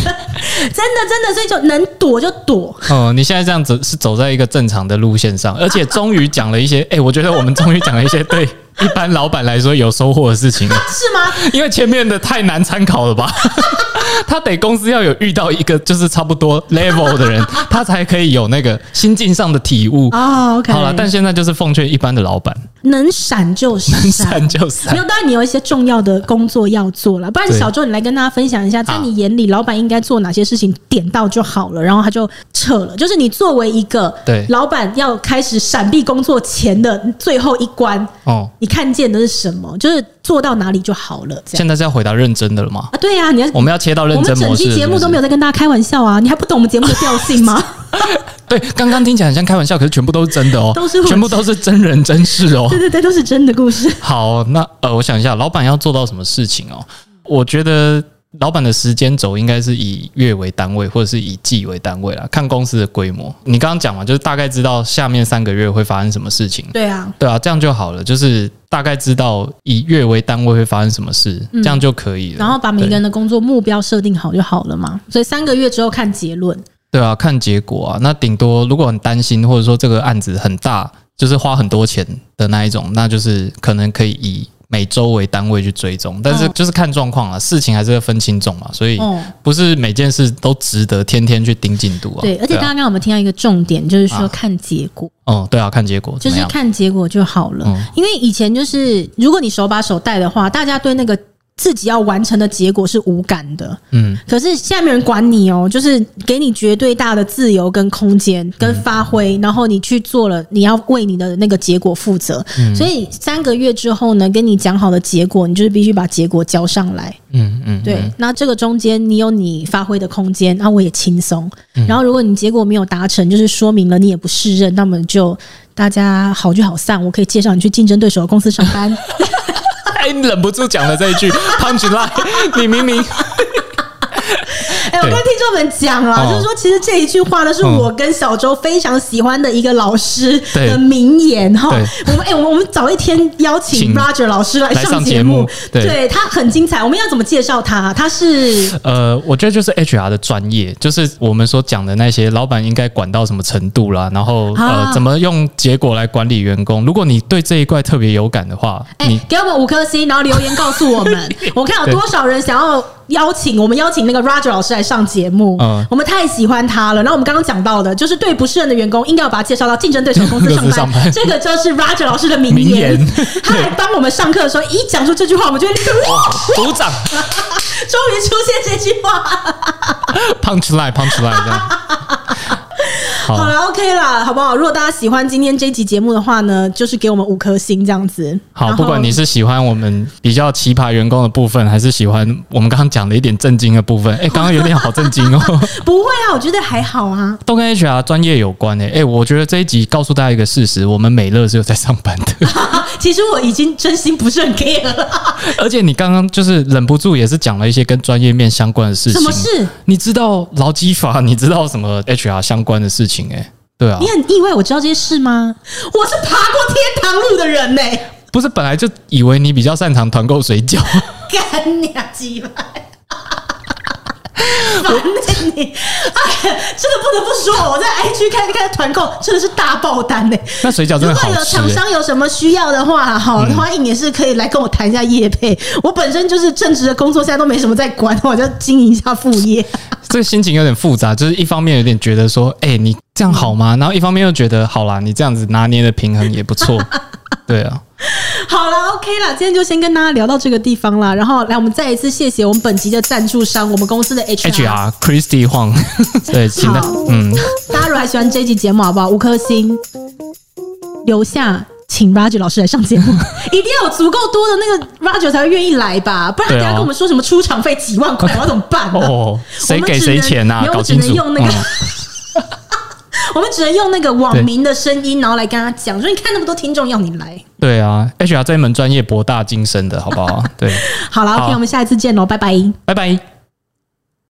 真的，所以就能躲就躲。哦，你现在这样子是走在一个正常的路线上，而且终于讲了一些，哎，我觉得我们终于讲了一些对。一般老板来说有收获的事情，[LAUGHS] 是吗？[LAUGHS] 因为前面的太难参考了吧？[LAUGHS] 他得公司要有遇到一个就是差不多 level 的人，他才可以有那个心境上的体悟啊。OK，好了，但现在就是奉劝一般的老板，能闪就闪，能闪就闪。没有，当然你有一些重要的工作要做了，不然小周你来跟大家分享一下，在你眼里老板应该做哪些事情，点到就好了，然后他就撤了。就是你作为一个对老板要开始闪避工作前的最后一关哦，你。看见的是什么？就是做到哪里就好了。这样。现在是要回答认真的了吗？啊，对呀、啊，你要我们要切到认真模式。我们整期节目都没有在跟大家开玩笑啊！[LAUGHS] 你还不懂我们节目的调性吗？[LAUGHS] 对，刚刚听起来很像开玩笑，可是全部都是真的哦，都是全部都是真人真事哦。[LAUGHS] 对对对，都是真的故事。好，那呃，我想一下，老板要做到什么事情哦？我觉得。老板的时间轴应该是以月为单位，或者是以季为单位啦。看公司的规模。你刚刚讲嘛，就是大概知道下面三个月会发生什么事情。对啊，对啊，这样就好了。就是大概知道以月为单位会发生什么事，这样就可以了。然后把每个人的工作目标设定好就好了嘛。所以三个月之后看结论。对啊，看结果啊。那顶多如果很担心，或者说这个案子很大，就是花很多钱的那一种，那就是可能可以以。每周为单位去追踪，但是就是看状况啊，事情还是要分轻重嘛，所以不是每件事都值得天天去盯进度啊。对，而且刚刚我们听到一个重点，就是说看结果。哦，对啊，看结果，就是看结果就好了。因为以前就是，如果你手把手带的话，大家对那个。自己要完成的结果是无感的，嗯，可是现在没人管你哦，就是给你绝对大的自由跟空间跟发挥，然后你去做了，你要为你的那个结果负责，所以三个月之后呢，跟你讲好的结果，你就是必须把结果交上来，嗯嗯，对，那这个中间你有你发挥的空间，那我也轻松，然后如果你结果没有达成，就是说明了你也不适任，那么就大家好聚好散，我可以介绍你去竞争对手的公司上班。[LAUGHS] 哎，忍不住讲了这一句潘群赖你明明。哎，我跟听众们讲了，就是说，其实这一句话呢，是我跟小周非常喜欢的一个老师的名言哈。我们哎，我们我们早一天邀请 Roger 老师来上节目，对他很精彩。我们要怎么介绍他？他是呃，我觉得就是 HR 的专业，就是我们所讲的那些老板应该管到什么程度啦，然后呃，怎么用结果来管理员工。如果你对这一块特别有感的话，你给我们五颗星，然后留言告诉我们，[LAUGHS] 我看有多少人想要。邀请我们邀请那个 Roger 老师来上节目，嗯，我们太喜欢他了。然后我们刚刚讲到的，就是对不胜任的员工，应该要把他介绍到竞争对手公司 [LAUGHS] 上班。上班这个就是 Roger 老师的名言。名言他来帮我们上课的时候，一讲出这句话，我们就会立刻 [LAUGHS] 鼓掌。[LAUGHS] 终于出现这句话，punch line，punch line，这样。好了，OK 啦，好不好？如果大家喜欢今天这集节目的话呢，就是给我们五颗星这样子。好，不管你是喜欢我们比较奇葩员工的部分，还是喜欢我们刚刚讲的一点震惊的部分，哎、欸，刚刚有点好震惊哦。[LAUGHS] 不会啊，我觉得还好啊，都跟 HR 专业有关诶。哎、欸，我觉得这一集告诉大家一个事实：我们美乐是有在上班的。[LAUGHS] 其实我已经真心不是很 care 了。而且你刚刚就是忍不住也是讲了一些跟专业面相关的事情。什么事？你知道劳基法？你知道什么 HR 相关的事情？哎，对啊，你很意外我知道这些事吗？我是爬过天堂路的人呢、欸，不是本来就以为你比较擅长团购水饺，干你啊鸡巴！反正你，哎呀，这个不得不说，我在 IG 看看团购真的是大爆单呢、欸。那水饺真的好吃、欸。如果有厂商有什么需要的话，哈，欢迎也是可以来跟我谈一下业配。我本身就是正职的工作，现在都没什么在管，我就经营一下副业。[LAUGHS] 这个心情有点复杂，就是一方面有点觉得说，哎、欸，你这样好吗？然后一方面又觉得，好啦，你这样子拿捏的平衡也不错。[LAUGHS] 对啊，好了，OK 了，今天就先跟大家聊到这个地方了。然后来，我们再一次谢谢我们本集的赞助商，我们公司的 HR HR Christy Huang。[LAUGHS] 对，请的，嗯，大家如果还喜欢这一集节目，好不好？五颗星，留下。请 Roger 老师来上节目，[LAUGHS] 一定要有足够多的那个 Roger 才会愿意来吧，不然等下跟我们说什么出场费几万块，我要怎么办呢？哦，谁给谁钱呐？搞清楚。我们只能用那个，我们只能用那个网民的声音，然后来跟他讲，说你看那么多听众要你来。对啊，HR 这一门专业博大精深的，好不好？对，[LAUGHS] 好了，OK，我们下一次见喽，拜拜，拜拜。